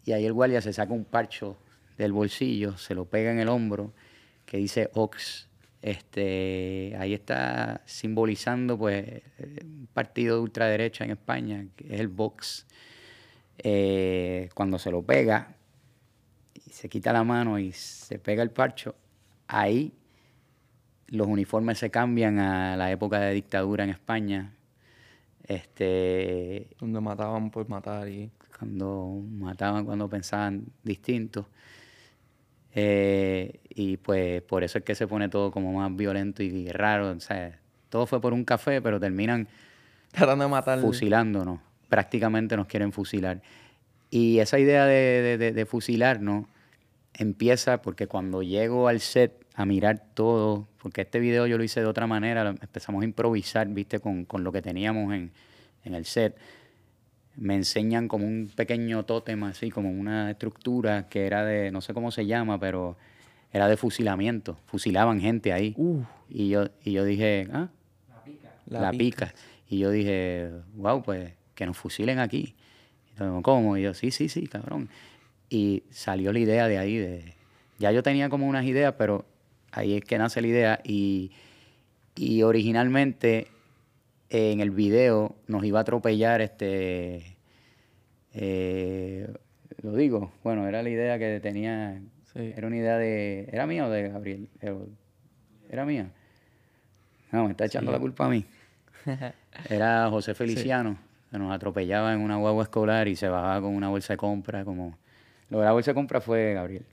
Y ahí el guardia se saca un parcho del bolsillo, se lo pega en el hombro, que dice Ox. Este, ahí está simbolizando pues un partido de ultraderecha en España, que es el Vox. Eh, cuando se lo pega se quita la mano y se pega el parcho, ahí los uniformes se cambian a la época de dictadura en España. Este, Donde mataban por matar y... cuando mataban, cuando pensaban distinto. Eh, y pues por eso es que se pone todo como más violento y raro. O sea, todo fue por un café, pero terminan Tratando de matar... fusilándonos. Prácticamente nos quieren fusilar. Y esa idea de, de, de- de fusilarnos empieza porque cuando llego al set a mirar todo, porque este video yo lo hice de otra manera, empezamos a improvisar, viste, con, con lo que teníamos en, en el set. Me enseñan como un pequeño tótem, así como una estructura que era de, no sé cómo se llama, pero era de fusilamiento. Fusilaban gente ahí. Uh, Y yo, y yo dije, ah, la, la, pica. pica. Y yo dije, wow, pues que nos fusilen aquí. Y todo, ¿cómo? Y yo, sí, sí, sí, cabrón. Y salió la idea de ahí. De, ya yo tenía como unas ideas, pero ahí es que nace la idea. Y, y originalmente en el video nos iba a atropellar este. eh, lo digo, bueno, era la idea que tenía. Sí. Era una idea de. ¿Era mía o de Gabriel? Era- mía. No, me está echando la culpa a mí. Era José Feliciano, que nos atropellaba en una guagua escolar y se bajaba con una bolsa de compra. como Lo de la bolsa compra fue Gabriel.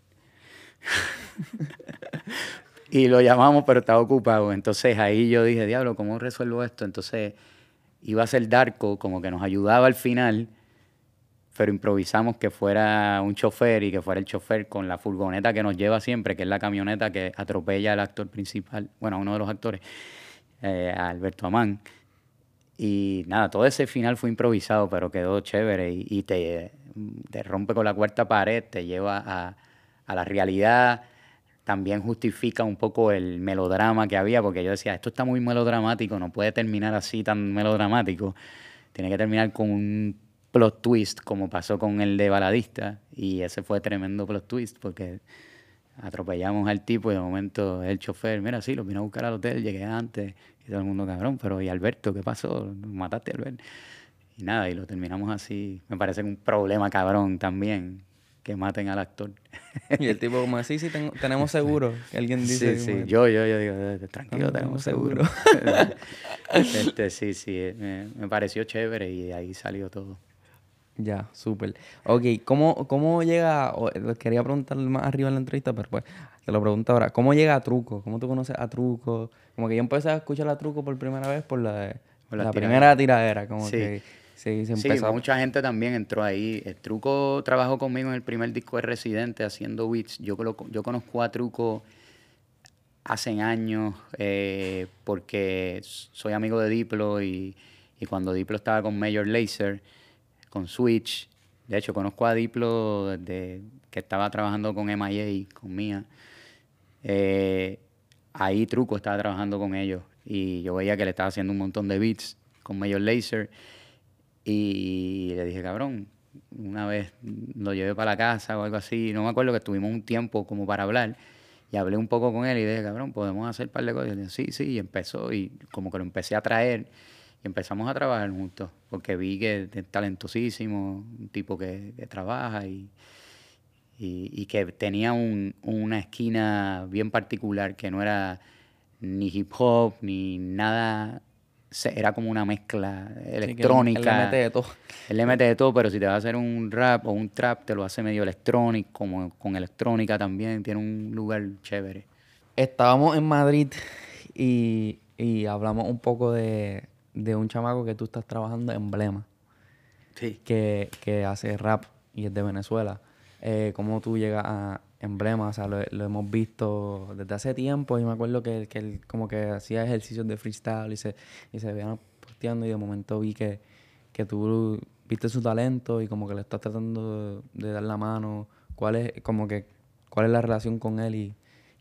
y lo llamamos, pero estaba ocupado. Entonces ahí yo dije, diablo, ¿cómo resuelvo esto? Entonces iba a ser Darko, como que nos ayudaba al final, pero improvisamos que fuera un chofer y que fuera el chofer con la furgoneta que nos lleva siempre, que es la camioneta que atropella al actor principal, bueno, a uno de los actores, eh, Alberto Amán. Y nada, todo ese final fue improvisado, pero quedó chévere y, te, te, rompe con la cuarta pared, te lleva a, a la realidad también justifica un poco el melodrama que había, porque yo decía, esto está muy melodramático, no puede terminar así tan melodramático, tiene que terminar con un plot twist como pasó con el de Baladista, y ese fue tremendo plot twist, porque atropellamos al tipo y de momento el chofer, mira, sí, lo vine a buscar al hotel, llegué antes, y todo el mundo cabrón, pero ¿y Alberto qué pasó? Mataste a Alberto. Y nada, y lo terminamos así. Me parece un problema cabrón también, que maten al actor. Y el tipo como, sí, sí, tenemos seguro. Que alguien dice. Sí, sí, yo, yo, yo digo, tranquilo, tenemos seguro. este, sí, sí, me, me, pareció chévere y de ahí salió todo. Ya, súper. Ok, ¿cómo, ¿cómo llega, quería preguntarle más arriba en la entrevista, pero pues te lo pregunto ahora, ¿cómo llega a Truco? ¿Cómo tú conoces a Truco? Como que yo empecé a escuchar a Truco por primera vez por la, la, primera tiradera, como que Sí, se empezó. Sí, mucha gente también entró ahí. El Truco trabajó conmigo en el primer disco de Residente haciendo beats. Yo, yo conozco a Truco hace años eh, porque soy amigo de Diplo y, cuando Diplo estaba con Major Lazer, con Switch, de hecho conozco a Diplo desde que estaba trabajando con MIA, con Mía. Eh, ahí Truco estaba trabajando con ellos y yo veía que le estaba haciendo un montón de beats con Major Lazer y le dije, cabrón, una vez lo llevé para la casa o algo así, no me acuerdo que tuvimos un tiempo como para hablar y hablé un poco con él y dije, cabrón, podemos hacer un par de cosas. Y sí, sí, y empezó y como que lo empecé a traer y empezamos a trabajar juntos porque vi que es talentosísimo, un tipo que, trabaja y, y, que tenía un, una esquina bien particular que no era ni hip hop ni nada era como una mezcla electrónica. él, le mete de todo. Él le mete de todo, pero si te va a hacer un rap o un trap, te lo hace medio electrónico, como con electrónica también. Tiene un lugar chévere. Estábamos en Madrid y, hablamos un poco de, un chamaco que tú estás trabajando, Emblema. Sí. Que, que hace rap y es de Venezuela. Eh, ¿Cómo tú llegas a, emblema, o sea, lo, hemos visto desde hace tiempo y me acuerdo que, que él como que hacía ejercicios de freestyle y se, y se veían posteando y de momento vi que, que tú viste su talento y como que le estás tratando de, dar la mano. ¿Cuál es, como que, cuál es la relación con él? Y...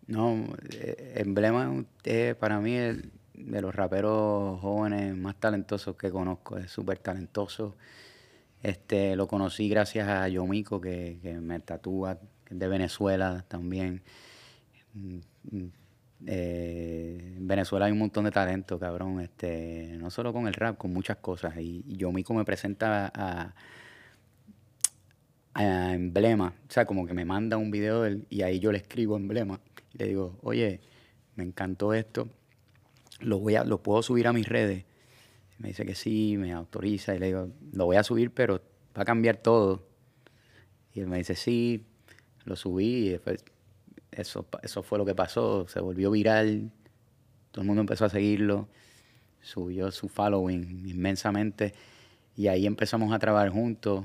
No, eh, Emblema es para mí el, de los raperos jóvenes más talentosos que conozco, es súper talentoso. Este, lo conocí gracias a Yomiko, que, que me tatúa de Venezuela también. Mm, mm, eh, en Venezuela hay un montón de talento, cabrón. Este, no solo con el rap, con muchas cosas. Y, yo mismo me presenta a, a, Emblema. O sea, como que me manda un video y ahí yo le escribo Emblema. Y le digo, oye, me encantó esto. Lo, voy a, lo puedo subir a mis redes. Me dice que sí, me autoriza. Y le digo, lo voy a subir, pero va a cambiar todo. Y él me dice, sí, lo subí y eso, eso fue lo que pasó, se volvió viral, todo el mundo empezó a seguirlo, subió su following inmensamente y ahí empezamos a trabajar juntos.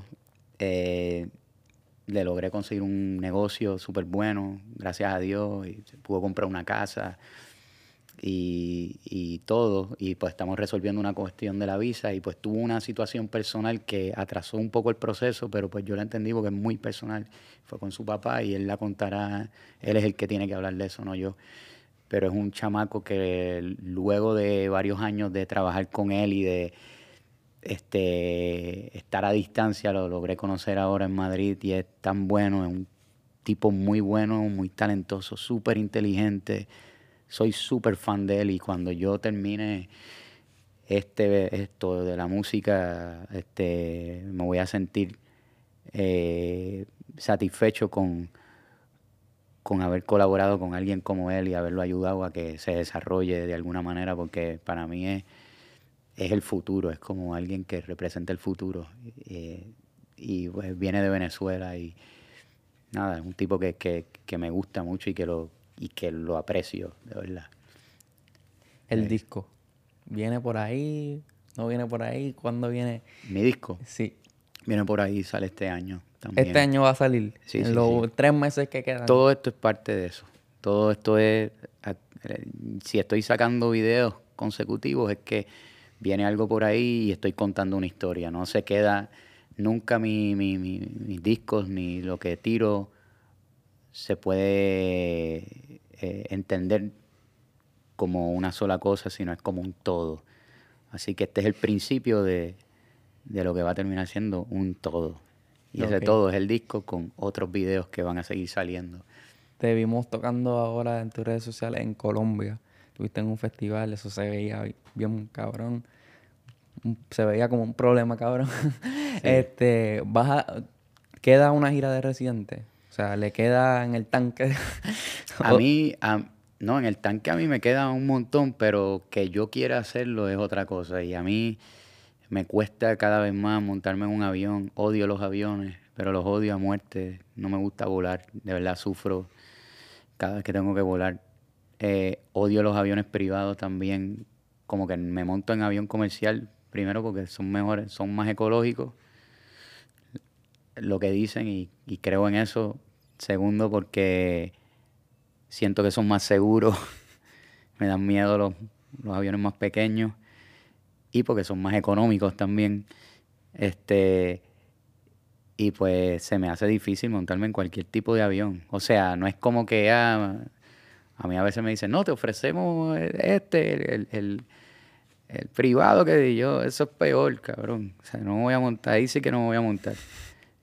Eh, le logré conseguir un negocio súper bueno, gracias a Dios, y pudo comprar una casa y, y, todo. Y pues estamos resolviendo una cuestión de la visa y pues tuvo una situación personal que atrasó un poco el proceso, pero pues yo la entendí porque es muy personal. Fue con su papá y él la contará, él es el que tiene que hablar de eso, no yo. Pero es un chamaco que luego de varios años de trabajar con él y de este, estar a distancia, lo logré conocer ahora en Madrid y es tan bueno, es un tipo muy bueno, muy talentoso, súper inteligente soy súper fan de él y cuando yo termine este, esto de la música, este, me voy a sentir eh, satisfecho con, con haber colaborado con alguien como él y haberlo ayudado a que se desarrolle de alguna manera, porque para mí es, es el futuro, es como alguien que representa el futuro. Eh, y pues, viene de Venezuela y nada, es un tipo que, que me gusta mucho y que lo y que lo aprecio, de verdad. El disco. Viene por ahí. ¿No viene por ahí? ¿Cuándo viene? Mi disco Sí. viene por ahí, sale este año también. Este año va a salir. Sí, en sí, los sí. tres meses que quedan. Todo esto es parte de eso. Todo esto es, eh, si estoy sacando videos consecutivos, es que viene algo por ahí y estoy contando una historia. No se queda nunca mi, mi- mi- mis discos ni lo que tiro se puede eh, entender como una sola cosa, sino es como un todo. Así que este es el principio de, de lo que va a terminar siendo un todo. Y ese todo es el disco con otros videos que van a seguir saliendo. Te vimos tocando ahora en tus redes sociales en Colombia. Estuviste en un festival, eso se veía bi- bien cabrón. Se veía como un problema, cabrón. Este, vas a- queda una gira de residente. O sea, le queda en el tanque. A mí, a- no, en el tanque a mí me queda un montón, pero que yo quiera hacerlo es otra cosa. Y a mí me cuesta cada vez más montarme en un avión. Odio los aviones, pero los odio a muerte. No me gusta volar. De verdad sufro cada vez que tengo que volar. Eh, odio los aviones privados también. Como que me monto en avión comercial, primero porque son mejores, son más ecológicos lo que dicen y, creo en eso. Segundo, porque siento que son más seguros. Me dan miedo los, los aviones más pequeños. Y porque son más económicos también. Este. Y pues se me hace difícil montarme en cualquier tipo de avión. O sea, no es como que ah, a mí a veces me dicen, no, te ofrecemos este, el, el- el privado que di yo, eso es peor, cabrón. O sea, no me voy a montar, ahí sí que no me voy a montar.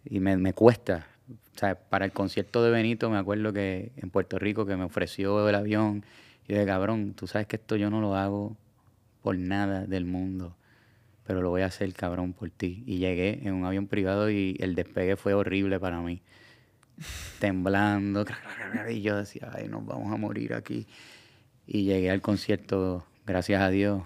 Y me, me cuesta. O sea, para el concierto de Benito me acuerdo que en Puerto Rico que me ofreció el avión. Y dije, cabrón, tú sabes que esto yo no lo hago por nada del mundo. Pero lo voy a hacer, cabrón, por ti. Y llegué en un avión privado y el despegue fue horrible para mí. Temblando. Y yo decía, ay, nos vamos a morir aquí. Y llegué al concierto, gracias a Dios.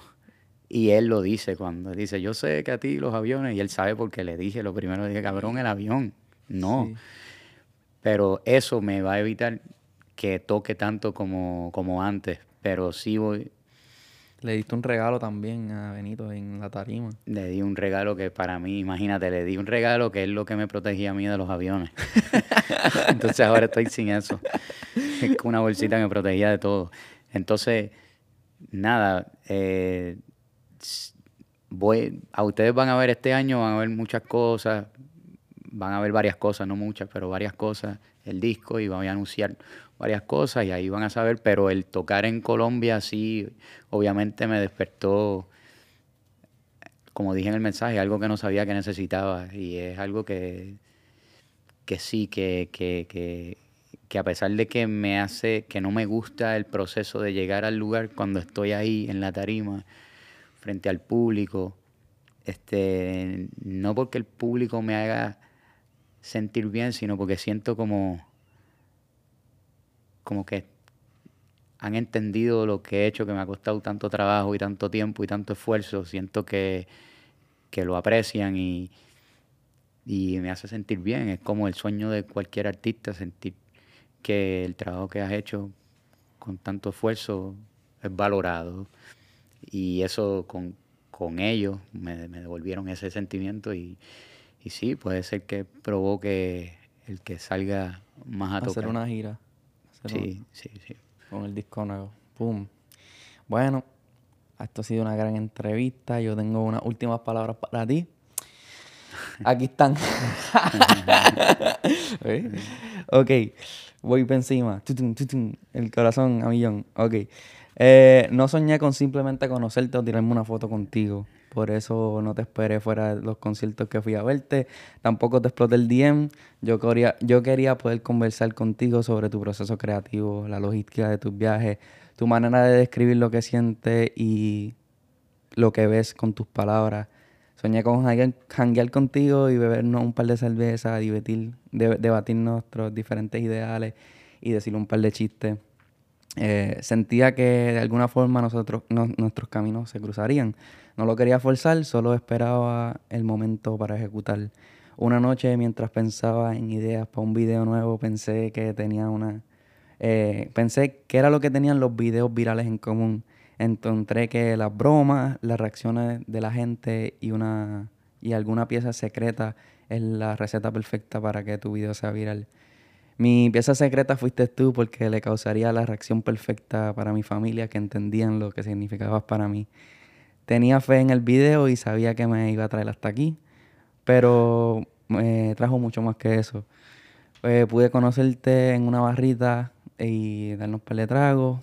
Y él lo dice cuando dice, yo sé que a ti los aviones, y él sabe porque le dije, lo primero le dije, cabrón, el avión. No. Sí. Pero eso me va a evitar que toque tanto como, como antes. Pero sí voy, Le diste un regalo también a Benito en la tarima. le di un regalo que para mí, imagínate, le di un regalo que es lo que me protegía a mí de los aviones. Entonces ahora estoy sin eso. Es una bolsita que me protegía de todo. Entonces, nada, eh, a ustedes van a ver este año, van a ver muchas cosas, van a ver varias cosas, no muchas, pero varias cosas, el disco y voy a anunciar varias cosas y ahí van a saber, pero el tocar en Colombia sí, obviamente me despertó como dije en el mensaje, algo que no sabía que necesitaba y es algo que, que sí, que, que, que, que a pesar de que me hace, que no me gusta el proceso de llegar al lugar cuando estoy ahí en la tarima, frente al público, este, no porque el público me haga sentir bien, sino porque siento como, como que han entendido lo que he hecho, que me ha costado tanto trabajo y tanto tiempo y tanto esfuerzo. Siento que, que lo aprecian y, y me hace sentir bien. Es como el sueño de cualquier artista, sentir que el trabajo que has hecho con tanto esfuerzo es valorado. Y eso con, con ellos me, me devolvieron ese sentimiento y, y sí, puede ser que provoque el que salga más a hacer tocar. una gira. hacer Sí, sí, sí. con el disco nuevo. Pum. Bueno, esto ha sido una gran entrevista. Yo tengo unas últimas palabras para ti. Aquí están. ¿Eh? ok, voy para encima. El corazón a millón. Ok. Eh, no soñé con simplemente conocerte o tirarme una foto contigo. Por eso no te esperé fuera de los conciertos que fui a verte. Tampoco te exploté el DM. Yo quería, yo quería poder conversar contigo sobre tu proceso creativo, la logística de tus viajes, tu manera de describir lo que sientes y lo que ves con tus palabras. Soñé con janguear, contigo y bebernos un par de cervezas, divertir, de- debatir nuestros diferentes ideales y decir un par de chistes. Eh, sentía que de alguna forma nosotros, no- nuestros caminos se cruzarían. No lo quería forzar, solo esperaba el momento para ejecutar. Una noche, mientras pensaba en ideas para un video nuevo, pensé que tenía una... eh, pensé que era lo que tenían los videos virales en común. encontré que las bromas, las reacciones de la gente y una y alguna pieza secreta es la receta perfecta para que tu video sea viral. Mi pieza secreta fuiste tú porque le causaría la reacción perfecta para mi familia que entendían lo que significabas para mí. Tenía fe en el video y sabía que me iba a traer hasta aquí, pero me trajo mucho más que eso. Eh, pude conocerte en una barrita y darnos pele tragos,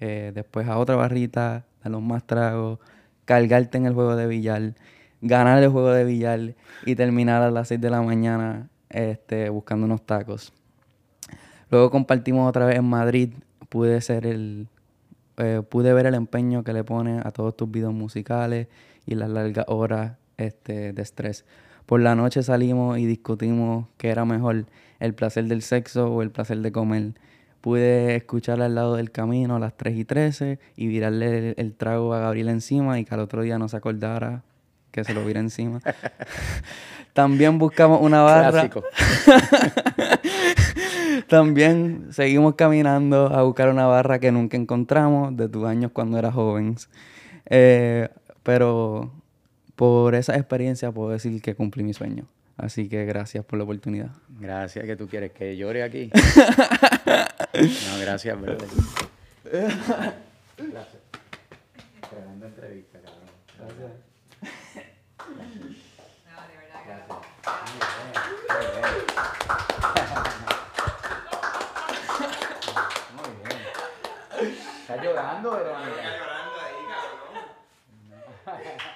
eh, después a otra barrita, darnos más tragos, cargarte en el juego de billar, ganar el juego de billar y terminar a las 6 de la mañana este, buscando unos tacos. Luego compartimos otra vez en Madrid. Pude ser el. Eh, pude ver el empeño que le pone a todos tus videos musicales y las largas horas este, de estrés. Por la noche salimos y discutimos qué era mejor, el placer del sexo o el placer de comer. Pude escuchar al lado del camino a las 3 y 13 y virarle el, el trago a Gabriel encima y que al otro día no se acordara que se lo vira encima. También buscamos una barra. También seguimos caminando a buscar una barra que nunca encontramos de tus años cuando eras joven. Eh, pero por esa experiencia puedo decir que cumplí mi sueño. Así que gracias por la oportunidad. Gracias, que tú quieres que llore aquí. no, gracias, brother. Gracias. Tremenda entrevista, cabrón. Gracias. No, de verdad que Muy bien. Muy bien. Está llorando, Verónica. Está llorando ahí, cabrón.